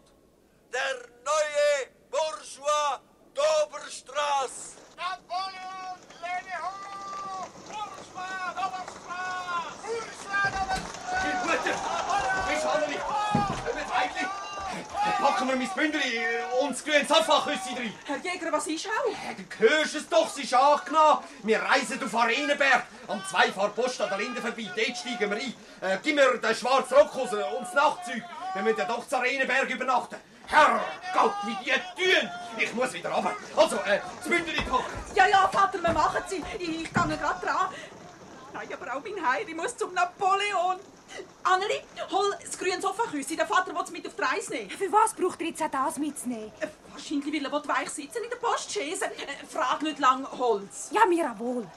Der neue Bourgeois d'Oberstraß. Napoleon, lebe hoch! Bourgeois, Oberstraß! Bourgeois, Oberstraß! Guter! Bist Anneli? Mit Weidli? Packen wir mein Bündeli und das grüne Safachhüssi drin. Herr Jäger, was ist auch? Du hörst es doch, sie ist angenommen. Wir reisen auf Arenenberg. Am zwei Fahr Post an der Linde vorbei. Dort steigen wir ein. Äh, gib mir den schwarzen Rockhose und das Nachtzeug. Wir müssen doch zu Arenenberg übernachten. Herrgott, wie die tun! Ich muss wieder runter. Also, äh, das Bündeli packen. Ja, ja, Vater, wir machen sie. Ich, ich gehe gerade dran. Nein, aber auch mein Heir, ich muss zum Napoleon. Anneli, hol das grüne Sofaküssi. Der Vater will es mit auf die Reise nehmen. Für was braucht er jetzt auch das mitzunehmen? Äh, Wahrscheinlich will er weich sitzen in der Postchaise. Äh, frag nicht lang, hol's. Ja, mir auch wohl.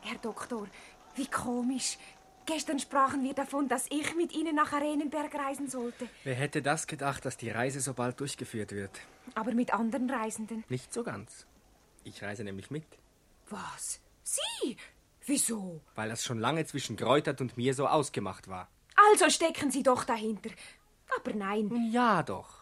Herr Doktor, wie komisch. Gestern sprachen wir davon, dass ich mit Ihnen nach Arenenberg reisen sollte. Wer hätte das gedacht, dass die Reise so bald durchgeführt wird? Aber mit anderen Reisenden. Nicht so ganz. Ich reise nämlich mit, Was? Sie? Wieso? weil das schon lange zwischen Greutert und mir so ausgemacht war. Also stecken Sie doch dahinter. Aber nein. Ja doch.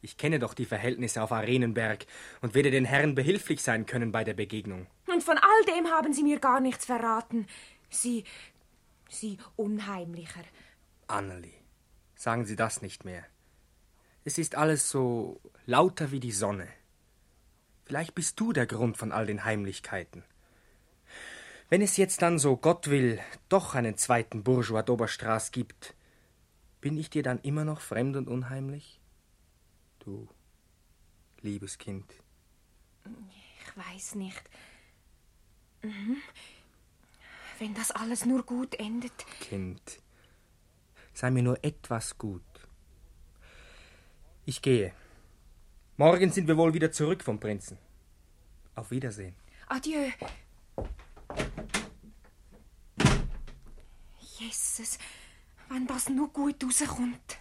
Ich kenne doch die Verhältnisse auf Arenenberg und werde den Herren behilflich sein können bei der Begegnung. Und von all dem haben Sie mir gar nichts verraten. Sie. Sie unheimlicher. Anneli, sagen Sie das nicht mehr. Es ist alles so lauter wie die Sonne. Vielleicht bist du der Grund von all den Heimlichkeiten. Wenn es jetzt dann, so Gott will, doch einen zweiten Bourgeois d'Oberstraß gibt, bin ich dir dann immer noch fremd und unheimlich? Du, liebes Kind. Ich weiß nicht. Mhm. Wenn das alles nur gut endet. Kind, sei mir nur etwas gut. Ich gehe. Morgen sind wir wohl wieder zurück vom Prinzen. Auf Wiedersehen. Adieu. Jesus, wenn das nur gut rauskommt.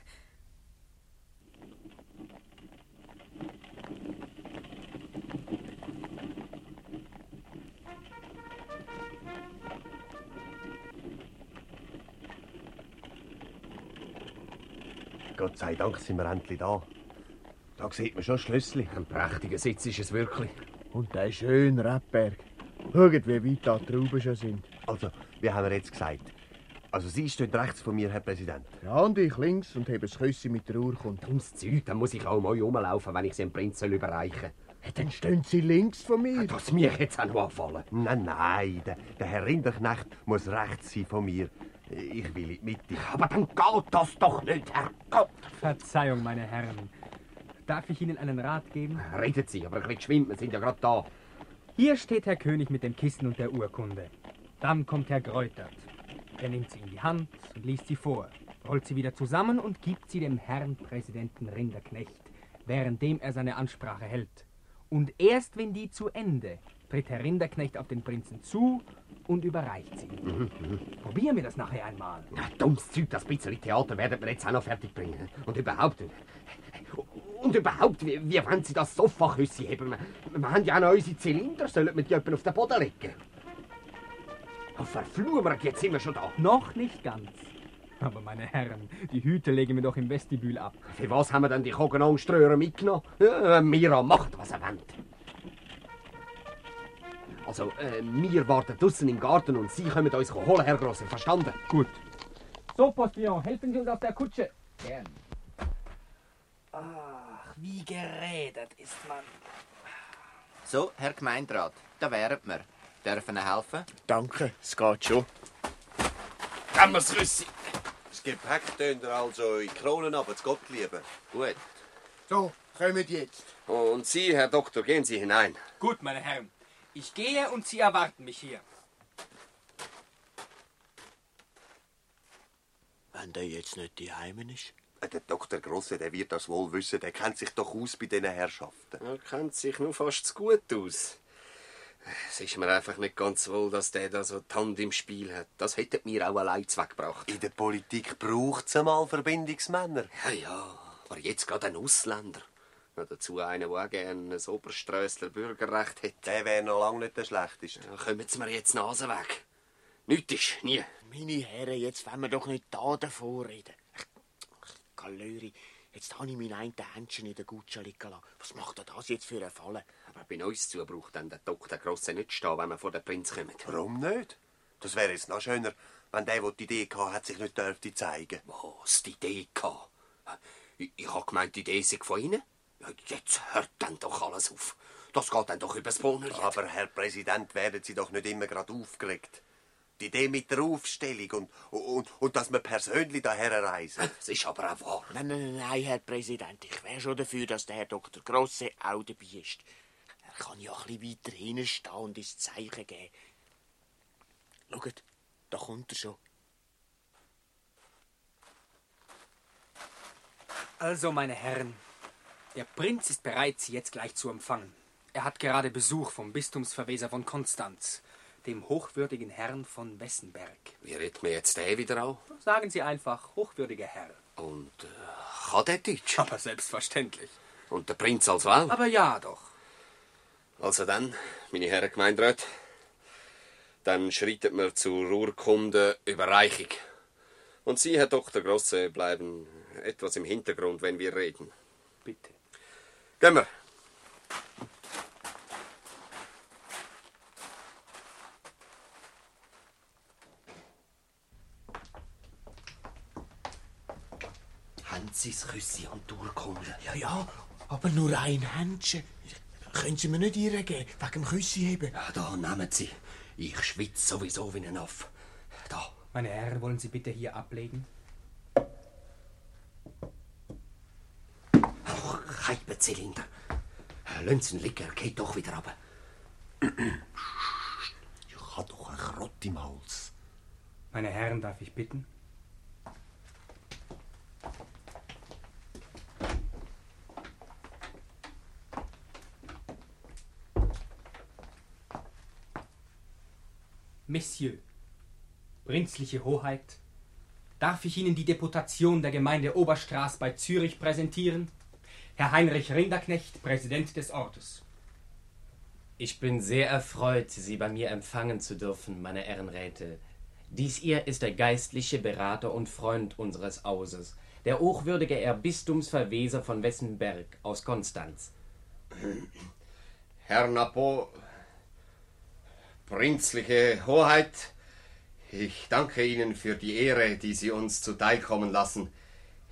Gott sei Dank sind wir endlich da. Da sieht man schon Schlüssel. Ein prächtiger Sitz ist es wirklich. Und der schöne Rebberg. Schaut, wie weit da die Trauben schon sind. Also, wie haben wir jetzt gesagt? Also, Sie stehen rechts von mir, Herr Präsident. Ja, und ich links und habe das Küsschen mit der Urkunde. Dummes Zeug, dann muss ich auch mal rumlaufen, wenn ich sie dem Prinzen überreichen Ja, dann stehen Sie links von mir. Das mir jetzt auch noch anfallen. Nein, nein, der, der Herr Rinderknecht muss rechts sein von mir. Ich will in die Mitte. Aber dann geht das doch nicht, Herr Gott. Verzeihung, meine Herren. Darf ich Ihnen einen Rat geben? Redet Sie, aber ein bisschen geschwind, wir sind ja gerade da. Hier steht Herr König mit dem Kissen und der Urkunde. Dann kommt Herr Greutert. Er nimmt sie in die Hand und liest sie vor, rollt sie wieder zusammen und gibt sie dem Herrn Präsidenten Rinderknecht, währenddem er seine Ansprache hält. Und erst wenn die zu Ende, tritt Herr Rinderknecht auf den Prinzen zu und überreicht sie ihm. Probieren wir das nachher einmal. Ja, dummes Zeug, das bisschen Theater werden wir jetzt auch noch fertig bringen. Und überhaupt. Und überhaupt, wie, wie wollen Sie das Sofaküsse haben? Wir, wir haben ja auch noch unsere Zylinder, sollen wir die jemanden auf den Boden legen? Oh, verflucht, jetzt sind wir schon da. Noch nicht ganz. Aber meine Herren, die Hüte legen wir doch im Vestibül ab. Für was haben wir denn die Kogenangströhrer mitgenommen? Ja, Mira macht, was er will. Also, äh, wir warten draußen im Garten und Sie kommen uns holen, Herr Grosser. Verstanden? Gut. So, Postillon, helfen Sie uns auf der Kutsche. Gern. Ach, wie geredet ist man. So, Herr Gemeinderat, da wären wir. Dürfen Ihnen helfen? Danke, es geht schon. Geben wir's Rüssi. Das Gepäck tönt ihr also in Kronen ab, zu Gott lieben. Gut. So, kommen jetzt. Und Sie, Herr Doktor, gehen Sie hinein. Gut, meine Herren. Ich gehe und Sie erwarten mich hier. Wenn der jetzt nicht die Heimen ist. Äh, Der Dr. Grosse, der wird das wohl wissen. Der kennt sich doch aus bei diesen Herrschaften. Er kennt sich nur fast zu gut aus. Es ist mir einfach nicht ganz wohl, dass der da so die Hand im Spiel hat. Das hätte mir auch allein weggebracht. In der Politik braucht es einmal Verbindungsmänner. Ja, ja, aber jetzt gerade ein Ausländer. Noch dazu einer, der auch gerne ein Oberströssler Bürgerrecht hätte. Der wäre noch lange nicht der Schlechteste. Ja, kommen Sie mir jetzt die Nase weg. Nichts ist, nie. Meine Herren, jetzt wollen wir doch nicht da davor reden. Galöri, jetzt habe ich meinen einen Händchen in der Gutsche liegen lassen. Was macht er das jetzt für einen Fall? Aber bei uns zu braucht dann der Doktor Grosse nicht stehen, wenn wir vor den Prinz kommen. Warum nicht? Das wäre jetzt noch schöner, wenn der, der die Idee hatte, hat sich nicht dürfte zeigen. Was, die Idee gehabt? Ich, ich habe gemeint, die Idee sei von Ihnen. Ja, Jetzt hört dann doch alles auf. Das geht dann doch übers Bohnenlied. Aber, Herr Präsident, werden Sie doch nicht immer gerade aufgeregt. Die Idee mit der Aufstellung und, und, und dass wir persönlich daher reisen. Das ist aber auch wahr. Nein, nein, nein, Herr Präsident, ich wäre schon dafür, dass der Herr Dr. Grosse auch dabei ist. Er kann ja ein bisschen weiter hinten stehen und ins Zeichen geben. Schaut, da kommt er schon. Also, meine Herren, der Prinz ist bereit, Sie jetzt gleich zu empfangen. Er hat gerade Besuch vom Bistumsverweser von Konstanz, dem hochwürdigen Herrn von Wessenberg. Wie redet mir jetzt der wieder auch? Sagen Sie einfach, hochwürdiger Herr. Und äh, kann der Deutsch? Aber selbstverständlich. Und der Prinz als Wahl? Aber ja doch. Also dann, meine Herren Gemeinderäte, dann schreitet wir zur Urkunde Überreichung. Und Sie, Herr Dr. Grosse, bleiben etwas im Hintergrund, wenn wir reden. Gehen wir. Das Küssi und Urkunde? Ja, ja, aber nur ein Händchen. Können Sie mir nicht reingeben, wegen dem Küssi heben? Ja, da, nehmen Sie. Ich schwitze sowieso wie ein Aff. Da. Meine Herren, wollen Sie bitte hier ablegen? Scheibenzylinder. Lassen Sie ihn liegen, er geht doch wieder runter. Ich habe doch einen Krott im Hals. Meine Herren, darf ich bitten? Messieurs, prinzliche Hoheit, darf ich Ihnen die Deputation der Gemeinde Oberstraß bei Zürich präsentieren? Herr Heinrich Rinderknecht, Präsident des Ortes. Ich bin sehr erfreut, Sie bei mir empfangen zu dürfen, meine Ehrenräte. Dies hier ist der geistliche Berater und Freund unseres Hauses, der hochwürdige Erbistumsverweser von Wessenberg aus Konstanz. Herr Napo, prinzliche Hoheit, ich danke Ihnen für die Ehre, die Sie uns zuteilkommen lassen,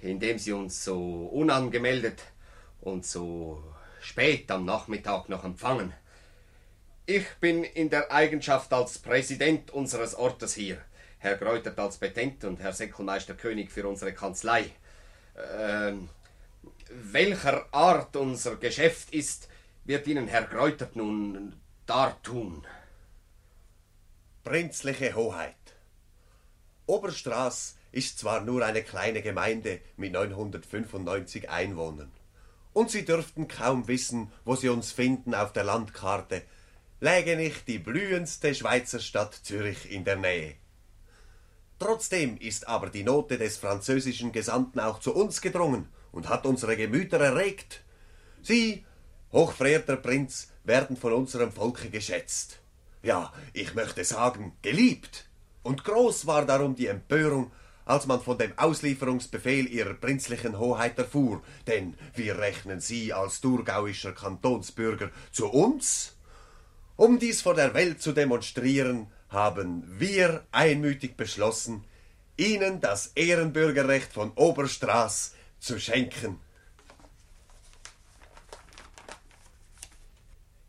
indem Sie uns so unangemeldet und so spät am Nachmittag noch empfangen. Ich bin in der Eigenschaft als Präsident unseres Ortes hier, Herr Greutert als Petent und Herr Seckelmeister König für unsere Kanzlei. Ähm, welcher Art unser Geschäft ist, wird Ihnen Herr Greutert nun dartun. Prinzliche Hoheit. Oberstraß ist zwar nur eine kleine Gemeinde mit 995 Einwohnern. Und Sie dürften kaum wissen, wo Sie uns finden auf der Landkarte, läge nicht die blühendste Schweizer Stadt Zürich in der Nähe. Trotzdem ist aber die Note des französischen Gesandten auch zu uns gedrungen und hat unsere Gemüter erregt. Sie, hochverehrter Prinz, werden von unserem Volke geschätzt. Ja, ich möchte sagen, geliebt. Und groß war darum die Empörung, als man von dem Auslieferungsbefehl ihrer prinzlichen Hoheit erfuhr, denn wir rechnen sie als thurgauischer Kantonsbürger zu uns. Um dies vor der Welt zu demonstrieren, haben wir einmütig beschlossen, ihnen das Ehrenbürgerrecht von Oberstraß zu schenken.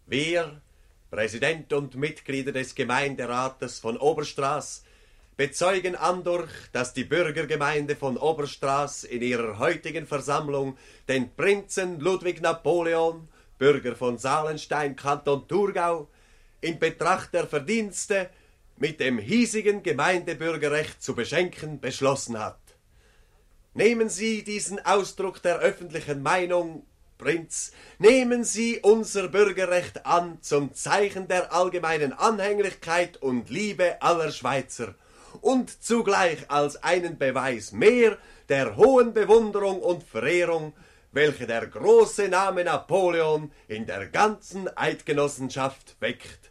Wir, Präsident und Mitglieder des Gemeinderates von Oberstraß, bezeugen andurch, dass die Bürgergemeinde von Oberstraß in ihrer heutigen Versammlung den Prinzen Ludwig Napoleon, Bürger von Salenstein, Kanton Thurgau, in Betracht der Verdienste mit dem hiesigen Gemeindebürgerrecht zu beschenken beschlossen hat. Nehmen Sie diesen Ausdruck der öffentlichen Meinung, Prinz, nehmen Sie unser Bürgerrecht an zum Zeichen der allgemeinen Anhänglichkeit und Liebe aller Schweizer und zugleich als einen Beweis mehr der hohen Bewunderung und Verehrung, welche der große Name Napoleon in der ganzen Eidgenossenschaft weckt.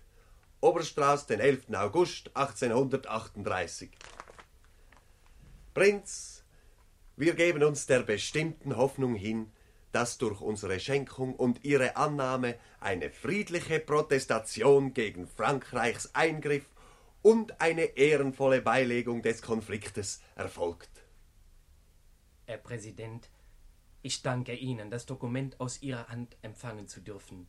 Oberstraß, den 11. August 1838. Prinz, wir geben uns der bestimmten Hoffnung hin, dass durch unsere Schenkung und ihre Annahme eine friedliche Protestation gegen Frankreichs Eingriff und eine ehrenvolle Beilegung des Konfliktes erfolgt. Herr Präsident, ich danke Ihnen, das Dokument aus Ihrer Hand empfangen zu dürfen.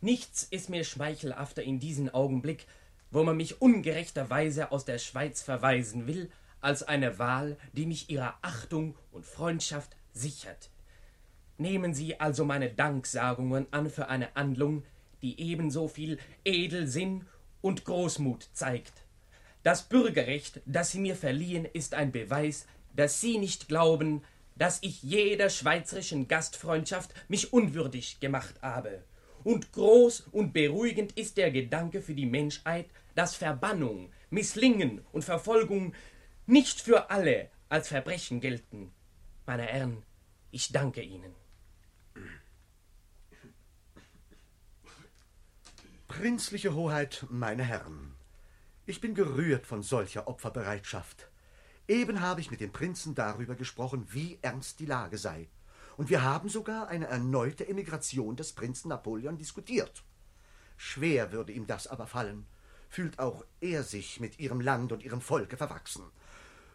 Nichts ist mir schmeichelhafter in diesem Augenblick, wo man mich ungerechterweise aus der Schweiz verweisen will, als eine Wahl, die mich ihrer Achtung und Freundschaft sichert. Nehmen Sie also meine Danksagungen an für eine Handlung, die ebenso viel Edelsinn und Großmut zeigt. Das Bürgerrecht, das Sie mir verliehen, ist ein Beweis, dass Sie nicht glauben, dass ich jeder schweizerischen Gastfreundschaft mich unwürdig gemacht habe. Und groß und beruhigend ist der Gedanke für die Menschheit, dass Verbannung, Misslingen und Verfolgung nicht für alle als Verbrechen gelten. Meine Herren, ich danke Ihnen. Prinzliche Hoheit, meine Herren, ich bin gerührt von solcher Opferbereitschaft. Eben habe ich mit dem Prinzen darüber gesprochen, wie ernst die Lage sei. Und wir haben sogar eine erneute Emigration des Prinzen Napoleon diskutiert. Schwer würde ihm das aber fallen, fühlt auch er sich mit ihrem Land und ihrem Volke verwachsen.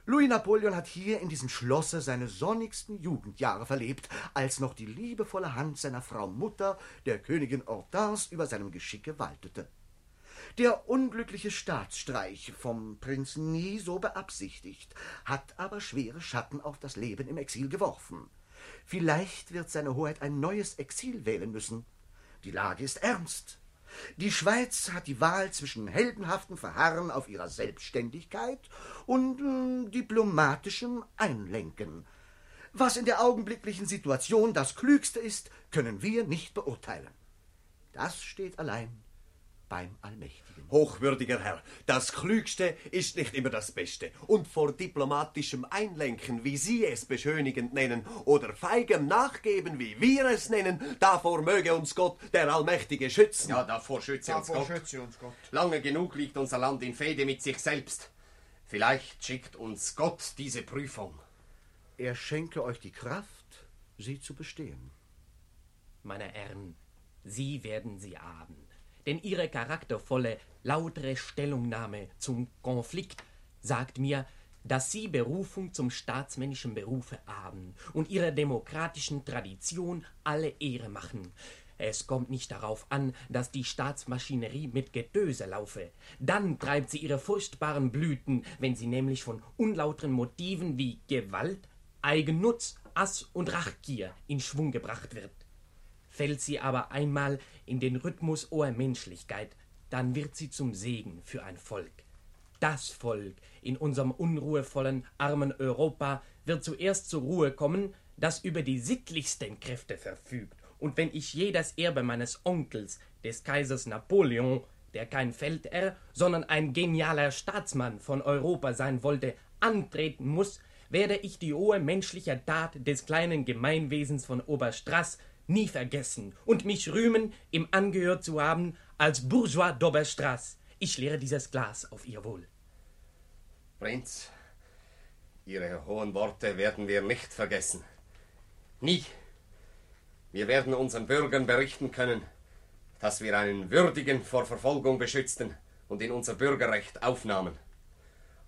Louis Napoleon hat hier in diesem Schlosse seine sonnigsten Jugendjahre verlebt, als noch die liebevolle Hand seiner Frau Mutter, der Königin Hortense, über seinem Geschicke waltete. Der unglückliche Staatsstreich, vom Prinzen nie so beabsichtigt, hat aber schwere Schatten auf das Leben im Exil geworfen. Vielleicht wird seine Hoheit ein neues Exil wählen müssen. Die Lage ist ernst. Die Schweiz hat die Wahl zwischen heldenhaftem Verharren auf ihrer Selbstständigkeit und äh, diplomatischem Einlenken. Was in der augenblicklichen Situation das Klügste ist, können wir nicht beurteilen. Das steht allein beim Allmächtigen. Hochwürdiger Herr, das Klügste ist nicht immer das Beste. Und vor diplomatischem Einlenken, wie Sie es beschönigend nennen, oder feigem Nachgeben, wie wir es nennen, davor möge uns Gott, der Allmächtige, schützen. Ja, davor schütze uns Davor Gott. schütze uns Gott. Lange genug liegt unser Land in Fehde mit sich selbst. Vielleicht schickt uns Gott diese Prüfung. Er schenke euch die Kraft, sie zu bestehen. Meine Herren, Sie werden sie haben. Denn Ihre charaktervolle, lautere Stellungnahme zum Konflikt sagt mir, dass Sie Berufung zum staatsmännischen Berufe haben und Ihrer demokratischen Tradition alle Ehre machen. Es kommt nicht darauf an, dass die Staatsmaschinerie mit Getöse laufe. Dann treibt sie ihre furchtbaren Blüten, wenn sie nämlich von unlauteren Motiven wie Gewalt, Eigennutz, Ass und Rachgier in Schwung gebracht wird. Fällt sie aber einmal in den Rhythmus ohne Menschlichkeit, dann wird sie zum Segen für ein Volk. Das Volk in unserem unruhevollen, armen Europa wird zuerst zur Ruhe kommen, das über die sittlichsten Kräfte verfügt. Und wenn ich je das Erbe meines Onkels, des Kaisers Napoleon, der kein Feldherr, sondern ein genialer Staatsmann von Europa sein wollte, antreten muss, werde ich die hohe menschliche Tat des kleinen Gemeinwesens von Oberstraß nie vergessen und mich rühmen, ihm angehört zu haben als Bourgeois d'Oberstraß. Ich leere dieses Glas auf ihr Wohl. Prinz, Ihre hohen Worte werden wir nicht vergessen. Nie. Wir werden unseren Bürgern berichten können, dass wir einen Würdigen vor Verfolgung beschützten und in unser Bürgerrecht aufnahmen.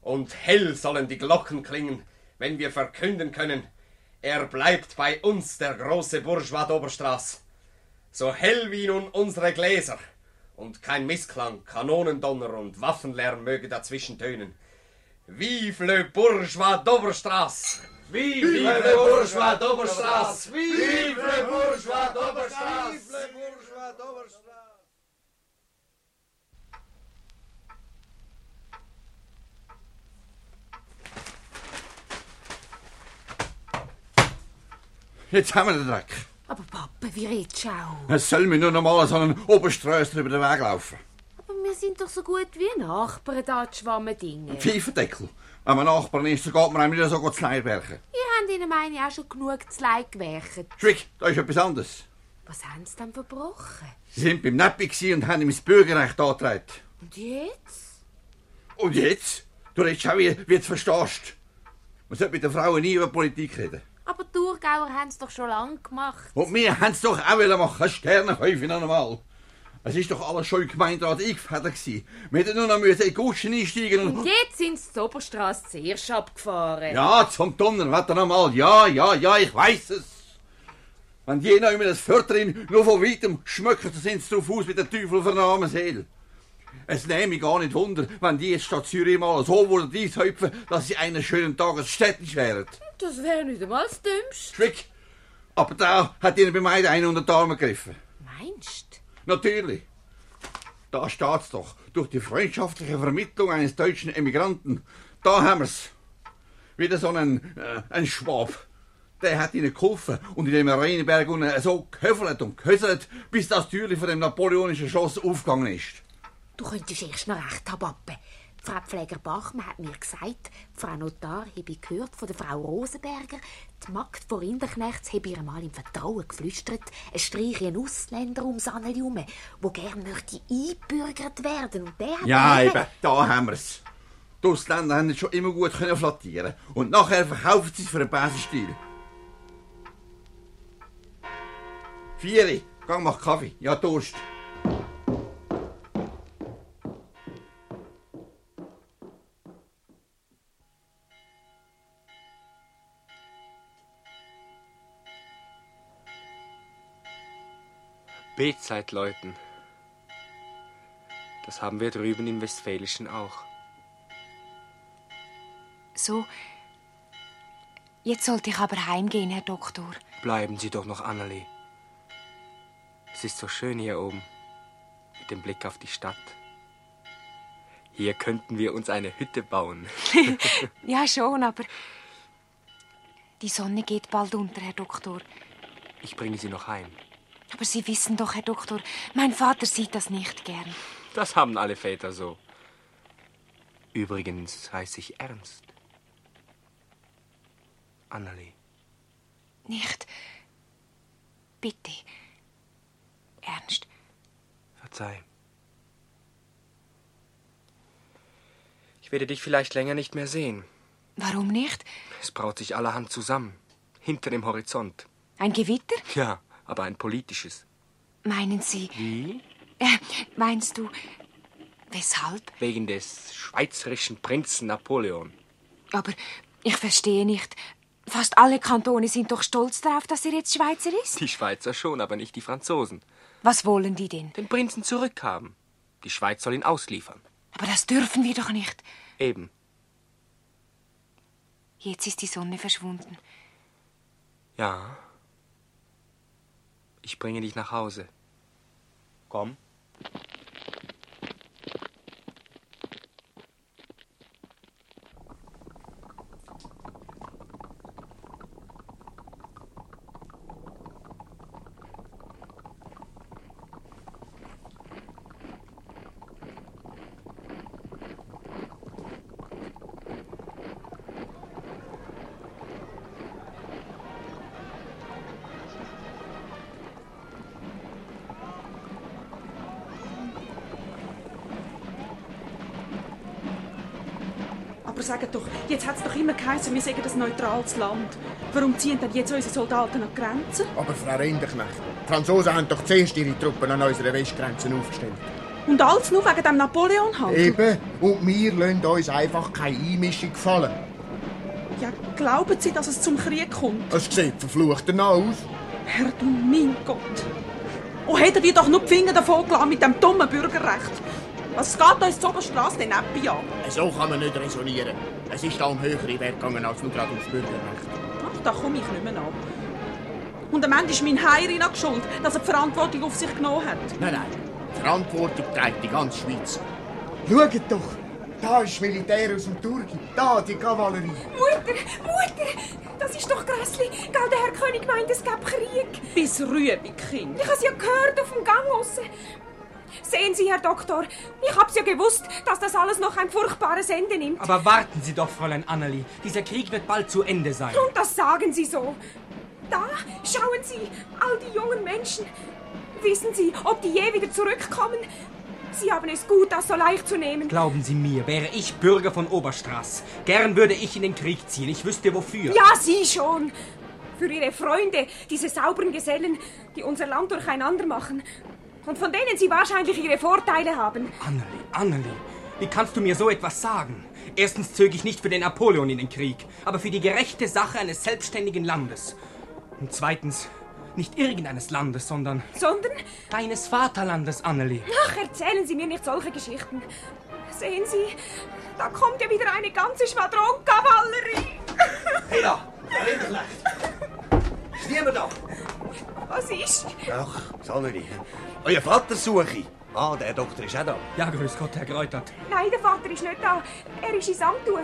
Und hell sollen die Glocken klingen, wenn wir verkünden können, er bleibt bei uns, der große Bourgeois d'Oberstraß. So hell wie nun unsere Gläser. Und kein Missklang, Kanonendonner und Waffenlärm möge dazwischen tönen. Vive le Bourgeois d'Oberstraß! Vive le Bourgeois d'Oberstraß! Vive le Bourgeois d'Oberstraß! Vive le Bourgeois d'Oberstraß! Jetzt haben wir den Dreck. Aber Papa, wie redest du auch? Es soll mir nur noch mal so einen Oberströßler über den Weg laufen. Aber wir sind doch so gut wie Nachbarn da, die schwammen Dinge. Pfeifendeckel. Wenn man Nachbarn ist, dann geht man einem nicht so gut zu Leibwerken. Ihr habt ihnen meine ich, auch schon genug zu Leid gewerkt. Schwieg, da ist etwas anderes. Was haben sie denn verbrochen? Sie sind beim Neppi und haben ihm das Bürgerrecht angetragen. Und jetzt? Und jetzt? Du redest auch, wie, wie du es verstehst. Man sollte mit den Frauen nie über Politik reden. Aber die Thurgauer haben es doch schon lange gemacht. Und wir haben es doch auch wollen machen, ein Sternenhäufchen noch einmal. Es ist doch alles schon im Gemeinderat eingefädelt gewesen. Wir hätten nur noch müssen in die Gutschen einsteigen und... Und jetzt sind sie die Oberstrasse zuerst abgefahren. Ja, zum Donnerwetter noch mal. Ja, ja, ja, ich weiß es. Wenn die noch immer das Förderin nur von weitem schmöcken, dann sind sie drauf aus wie der Teufel vernahmen Seele. Es nehme mich gar nicht wunder, wenn die jetzt statt Zürich mal so würden dies häupfen, dass sie eines schönen Tages städtisch wären. Das wäre nicht einmal das Dümmste. Schwick. Aber da hat ihnen bei mir einen unter die Arme gegriffen. Meinst Natürlich. Da steht's doch. Durch die freundschaftliche Vermittlung eines deutschen Emigranten. Da haben wir's. Wieder so ein, äh, ein Schwab. Der hat ihnen geholfen und in dem Rheinberg unten so gehöfelt und gehöselt, bis das Türli von dem napoleonischen Schoss aufgegangen ist. Du könntest erst noch recht haben, Pappe. Frau Pfleger Bachmann hat mir gesagt, Frau Notar habe ich gehört von der Frau Rosenberger, die Magd von Rinderknechts habe ihr mal im Vertrauen geflüstert, es streiche ein Ausländer ums Anneli herum, der gern möchte eingebürgert werden. Und der hat Ja, eben, da haben wir's. Die Ausländer haben schon immer gut können flattieren und nachher verkaufen sie es für einen Basenstil. Vieri, gang mach Kaffee. Ja, Durst. Betzeit läuten. Das haben wir drüben im Westfälischen auch. So, jetzt sollte ich aber heimgehen, Herr Doktor. Bleiben Sie doch noch, Annelie. Es ist so schön hier oben. Mit dem Blick auf die Stadt. Hier könnten wir uns eine Hütte bauen. ja, schon, aber die Sonne geht bald unter, Herr Doktor. Ich bringe Sie noch heim. Aber Sie wissen doch, Herr Doktor, mein Vater sieht das nicht gern. Das haben alle Väter so. Übrigens heiße ich Ernst. Annelie. Nicht. Bitte. Ernst. Verzeih. Ich werde dich vielleicht länger nicht mehr sehen. Warum nicht? Es braut sich allerhand zusammen. Hinter dem Horizont. Ein Gewitter? Ja, aber ein politisches. Meinen Sie. Wie? Äh, meinst du. Weshalb? Wegen des schweizerischen Prinzen Napoleon. Aber ich verstehe nicht. Fast alle Kantone sind doch stolz darauf, dass er jetzt Schweizer ist. Die Schweizer schon, aber nicht die Franzosen. Was wollen die denn? Den Prinzen zurückhaben. Die Schweiz soll ihn ausliefern. Aber das dürfen wir doch nicht. Eben. Jetzt ist die Sonne verschwunden. Ja. Ich bringe dich nach Hause. Komm. Geheißen, wir sagen ein neutrales Land. Warum ziehen denn jetzt unsere Soldaten an die Grenzen? Aber Frau Rinderknecht, die Franzosen haben doch zuerst ihre Truppen an unseren Westgrenzen aufgestellt. Und alles nur wegen dem Napoleon-Handel? Eben, und wir lassen uns einfach keine Einmischung gefallen. Ja, glauben Sie, dass es zum Krieg kommt? Es sieht verflucht danach aus. Herr du mein Gott. Oh, hätten die doch nur die Finger davon gelassen mit dem dummen Bürgerrecht. Was geht uns die Oberstrasse denn nicht an? So kann man nicht resonieren. Es ist da um höhere Wert gegangen als nur gerade ums Bürgerrecht. Ach, da komme ich nicht mehr an. Und am Ende ist mein Heirin auch schuld, dass er die Verantwortung auf sich genommen hat. Nein, nein. Die Verantwortung trägt die ganze Schweiz. Schaut doch! Da ist Militär aus dem Turgi. Da, die Kavallerie. Mutter, Mutter, das ist doch grässlich. Gell, der Herr König meint, es gab Krieg. Bis Rüebig, Kind. Ich hab's ja gehört auf dem Gang aussen. Sehen Sie, Herr Doktor, ich hab's ja gewusst, dass das alles noch ein furchtbares Ende nimmt. Aber warten Sie doch, Fräulein Annelie. Dieser Krieg wird bald zu Ende sein. Und das sagen Sie so. Da, schauen Sie, all die jungen Menschen. Wissen Sie, ob die je wieder zurückkommen? Sie haben es gut, das so leicht zu nehmen. Glauben Sie mir, wäre ich Bürger von Oberstraß, gern würde ich in den Krieg ziehen. Ich wüsste wofür. Ja, Sie schon. Für Ihre Freunde, diese sauberen Gesellen, die unser Land durcheinander machen. Und von denen Sie wahrscheinlich Ihre Vorteile haben. Annelie, Annelie, wie kannst du mir so etwas sagen? Erstens zöge ich nicht für den Napoleon in den Krieg, aber für die gerechte Sache eines selbstständigen Landes. Und zweitens, nicht irgendeines Landes, sondern Sondern? deines Vaterlandes, Annelie. Ach, erzählen Sie mir nicht solche Geschichten. Sehen Sie, da kommt ja wieder eine ganze Schwadron Kavallerie. Hey da, Herr Rinderknecht. Ist niemand da? Was ist? Ach, Sonnery. Euer Vater suche ich. Ah, der Doktor ist auch da. Ja, grüß Gott, Herr Greutert. Nein, der Vater ist nicht da. Er ist in Samtue.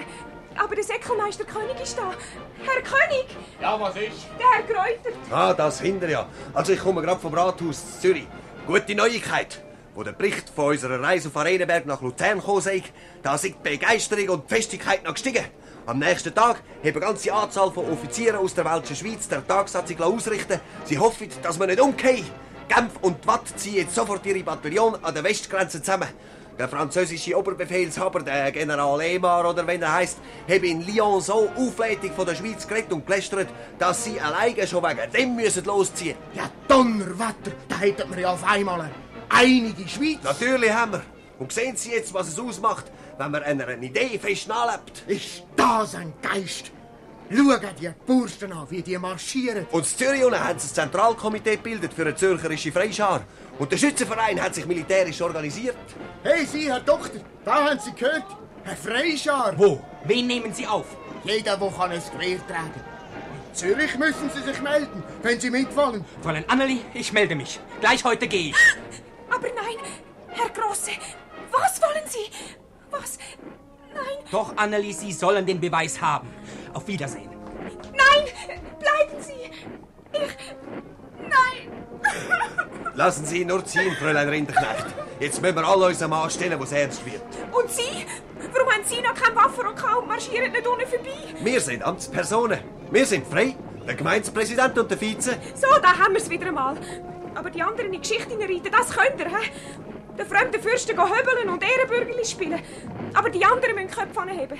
Aber der Säckelmeister König ist da. Herr König! Ja, was ist? Der Herr Greutert. Ah, das hinter ja. Also ich komme gerade vom Rathaus Zürich. Gute Neuigkeit. Wo der Bericht von unserer Reise auf Arenenberg nach Luzern gekommen sei, da sind die Begeisterung und die Festigkeit noch gestiegen. Am nächsten Tag haben eine ganze Anzahl von Offizieren aus der Welschen Schweiz der Tagsatzung ausrichten Sie hoffen, dass wir nicht umkehren. Genf und Watt ziehen jetzt sofort ihre Bataillon an der Westgrenze zusammen. Der französische Oberbefehlshaber, der General Emar oder wenn er heißt, hat in Lyon so auflädig von der Schweiz geredet und gelästert, dass sie alleine schon wegen dem müssen losziehen. Ja, Donnerwetter, da hätten wir ja auf einmal eine einige Schweiz. Natürlich haben wir. Und sehen Sie jetzt, was es ausmacht, wenn man einer Idee fest nachlebt. Ist ein Geist? Schauen die Bursten an, wie die marschieren. Und in Zürich unten haben ein Zentralkomitee gebildet für eine zürcherische Freischar. Und der Schützenverein hat sich militärisch organisiert. Hey, Sie, Herr Doktor, da haben Sie gehört. Herr Freischar. Wo? Wen nehmen Sie auf? Jeder, der kann ein Gewehr tragen. In Zürich müssen Sie sich melden, wenn Sie mitwollen. Fräulein Annelie, ich melde mich. Gleich heute gehe ich. Aber nein, Grosse, was wollen Sie? Was? Nein, Doch, Annelie, Sie sollen den Beweis haben. Auf Wiedersehen. nein, bleiben Sie. Ich. Nein. Lassen Sie ihn nur ziehen, Fräulein Rinderknecht. Jetzt müssen wir alle uns am anstellen, wo es ernst wird. Und Sie? Warum haben Sie noch keine Waffe und kaum marschieren nicht unten vorbei? Wir sind Amtspersonen. Wir sind frei. Der Gemeindepräsident und der Vize. So, da haben wir es wieder einmal. Aber die anderen in die Geschichte reiten, das könnt ihr, hä? Der fremde Fürsten gehen höbeln und Ehrenbürgerli spielen. Aber die anderen müssen Köpfe anheben.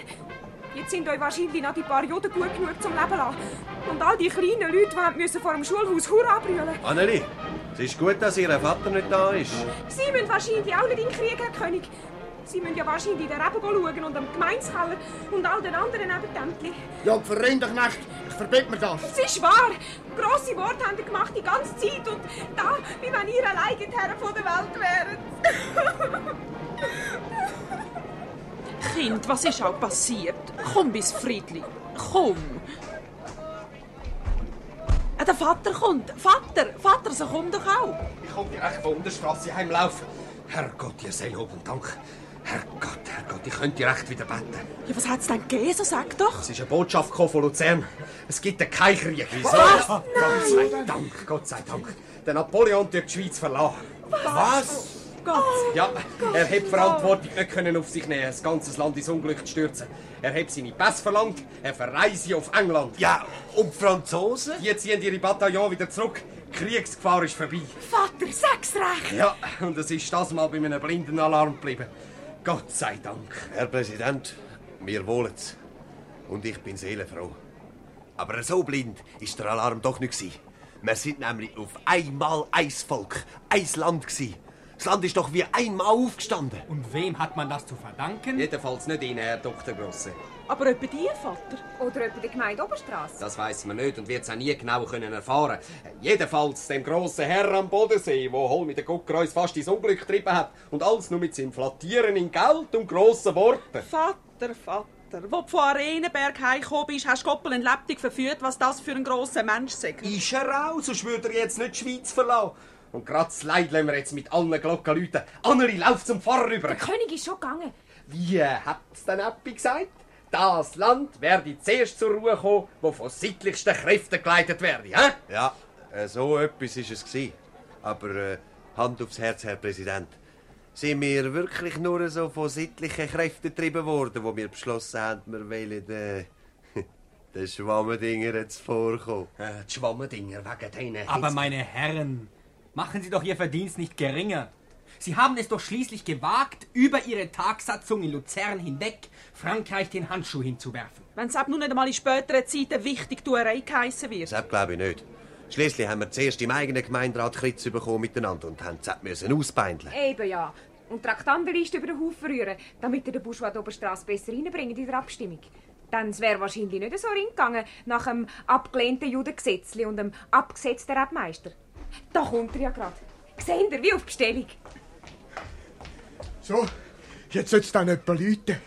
Jetzt sind euch wahrscheinlich noch die paar Juden gut genug zum Leben lassen. Und all die kleinen Leute die müssen vor dem Schulhaus Hurra brüllen. Annelie, es ist gut, dass Ihr Vater nicht da ist. Sie müssen wahrscheinlich auch nicht in den Krieg, Herr König. Sie müssen ja wahrscheinlich den Reben schauen und am Gemeinskeller und all den anderen Nebentempli. Ja, Verrinderknecht, ich verbitte mir das. Es ist wahr. Grosse Worte haben ihr gemacht die ganze Zeit und da, wie wenn ihr allein die Herren von der Welt wären. Kind, was ist auch passiert? Komm bis Friedli. Komm. Äh, Der Vater kommt. Vater, Vater, so komm doch auch. Ich komme direkt von der Straße heimlaufen. Herrgott, ihr seid Lob und Dank. Herrgott, Herrgott, ich könnte direkt wieder beten. Ja, was hat's denn gegeben? So sag doch. Es ist eine Botschaft von Luzern. Es gibt keinen Krieg. Wieso? Was? Gott sei Dank, Gott sei Dank. Der Napoleon wird die Schweiz verlassen. Was? Gott. Ja, er hat die Verantwortung nicht können auf sich nehmen, das ganze Land ins Unglück zu stürzen. Er hat seine Pass verlangt, er verreise auf England. Ja, und die Franzosen? Die ziehen ihre Bataillon wieder zurück. Die Kriegsgefahr ist vorbei. Vater, sag's recht. Ja, und es ist das mal bei einem blinden Alarm geblieben. Gott sei Dank. Herr Präsident, mir wohlt's. Und ich bin seelenfroh. Aber so blind ist der Alarm doch nicht gewesen. Wir sind nämlich auf einmal ein Volk, ein Land gewesen. Das Land ist doch wie einmal aufgestanden. Und wem hat man das zu verdanken? Jedenfalls nicht Ihnen, Herr Dr. Grosse. Aber etwa dir, Vater? Oder etwa der Gemeinde Oberstrasse. Das weiß man nicht und wird es auch nie genau können erfahren. Jedenfalls dem grossen Herr am Bodensee, wo Hol mit der Gucker uns fast ins Unglück getrieben hat und alles nur mit seinem Flattieren in Geld und grossen Worten. Vater, Vater, wo du von Arenenberg heimgekommen bist, hast du Goppel in Leipzig verführt, was das für ein grosser Mensch sei. Ist er auch, sonst würde er jetzt nicht die Schweiz verlassen. Und gerade das Leid lassen wir jetzt mit allen Glocken läuten. Anneli, lauf zum Pfarrer rüber. Der König ist schon gegangen. Wie äh, hat's denn Appi gesagt? Das Land werde zuerst zur Ruhe kommen, wo von sittlichsten Kräften geleitet werde. Hä? Ja, äh, so etwas war es. Aber äh, Hand aufs Herz, Herr Präsident. Sind wir wirklich nur so von sittlichen Kräften getrieben worden, wo wir beschlossen haben, wir wollen äh, den Schwammendinger zuvorkommen? Äh, die Schwammendinger wegen denen. Aber meine Herren, machen Sie doch Ihr Verdienst nicht geringer. Sie haben es doch schließlich gewagt, über Ihre Tagsatzung in Luzern hinweg Frankreich den Handschuh hinzuwerfen. Wenn es nun nicht einmal in späteren Zeiten wichtig Tuerei geheissen wird. Das glaube ich nicht. Schließlich haben wir zuerst im eigenen Gemeinderat Kritz bekommen miteinander und haben es müssen ausbeindeln. Eben ja. Und die Traktandenliste über den Haufen rühren, damit ihr den Bourgeois Oberstrasse besser reinbringt in der Abstimmung. Dann wäre wahrscheinlich nicht so reingegangen nach dem abgelehnten Judengesetzli und dem abgesetzten Rebmeister. Da kommt er ja gerade. Seht ihr, wie auf Bestellung. So, jetzt sollte es dann etwa läuten.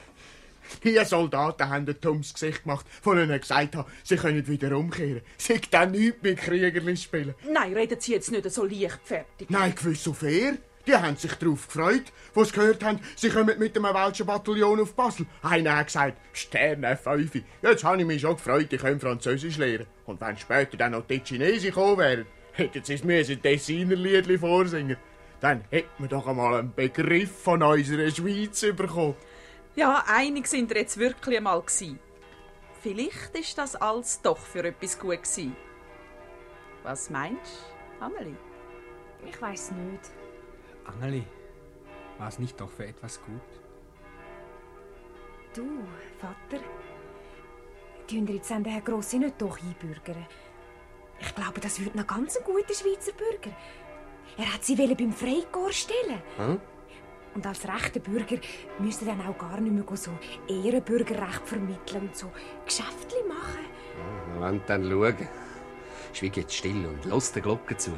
Die Soldaten haben ein dummes Gesicht gemacht, von ihnen gesagt haben, sie können wieder umkehren. Sie dann nichts mit Kriegerli spielen. Nein, reden Sie jetzt nicht so leichtfertig. Nein, gewiss auf fair. Die haben sich darauf gefreut, wo sie gehört haben, sie kommen mit einem welschen Bataillon auf Basel. Einer hat gesagt, Sterne Fünfe. Jetzt habe ich mich schon gefreut, ich könnte Französisch lernen. Und wenn später dann noch die Chinesen gekommen wären, hätten sie es müssen Tessiner Liedli vorsingen. Dann hätten wir doch einmal einen Begriff von unserer Schweiz bekommen. Ja, einig sind wir jetzt wirklich einmal gsi. Vielleicht ist das alles doch für etwas gut gsi. Was meinst du, Amelie? Ich weiß nicht. Anneli, war es nicht doch für etwas gut? Du, Vater, tun ihr jetzt den Herrn Grossi nicht doch einbürgern? Ich glaube, das wird noch ganz ein guter Schweizer Bürger. Er hat sie beim Freikorps stellen. Hm? Und als rechter Bürger müsste er dann auch gar nicht mehr so Ehrenbürgerrecht vermitteln und so Geschäftli machen. Wollen dann schauen. Schweig jetzt still und lass der Glocke zu.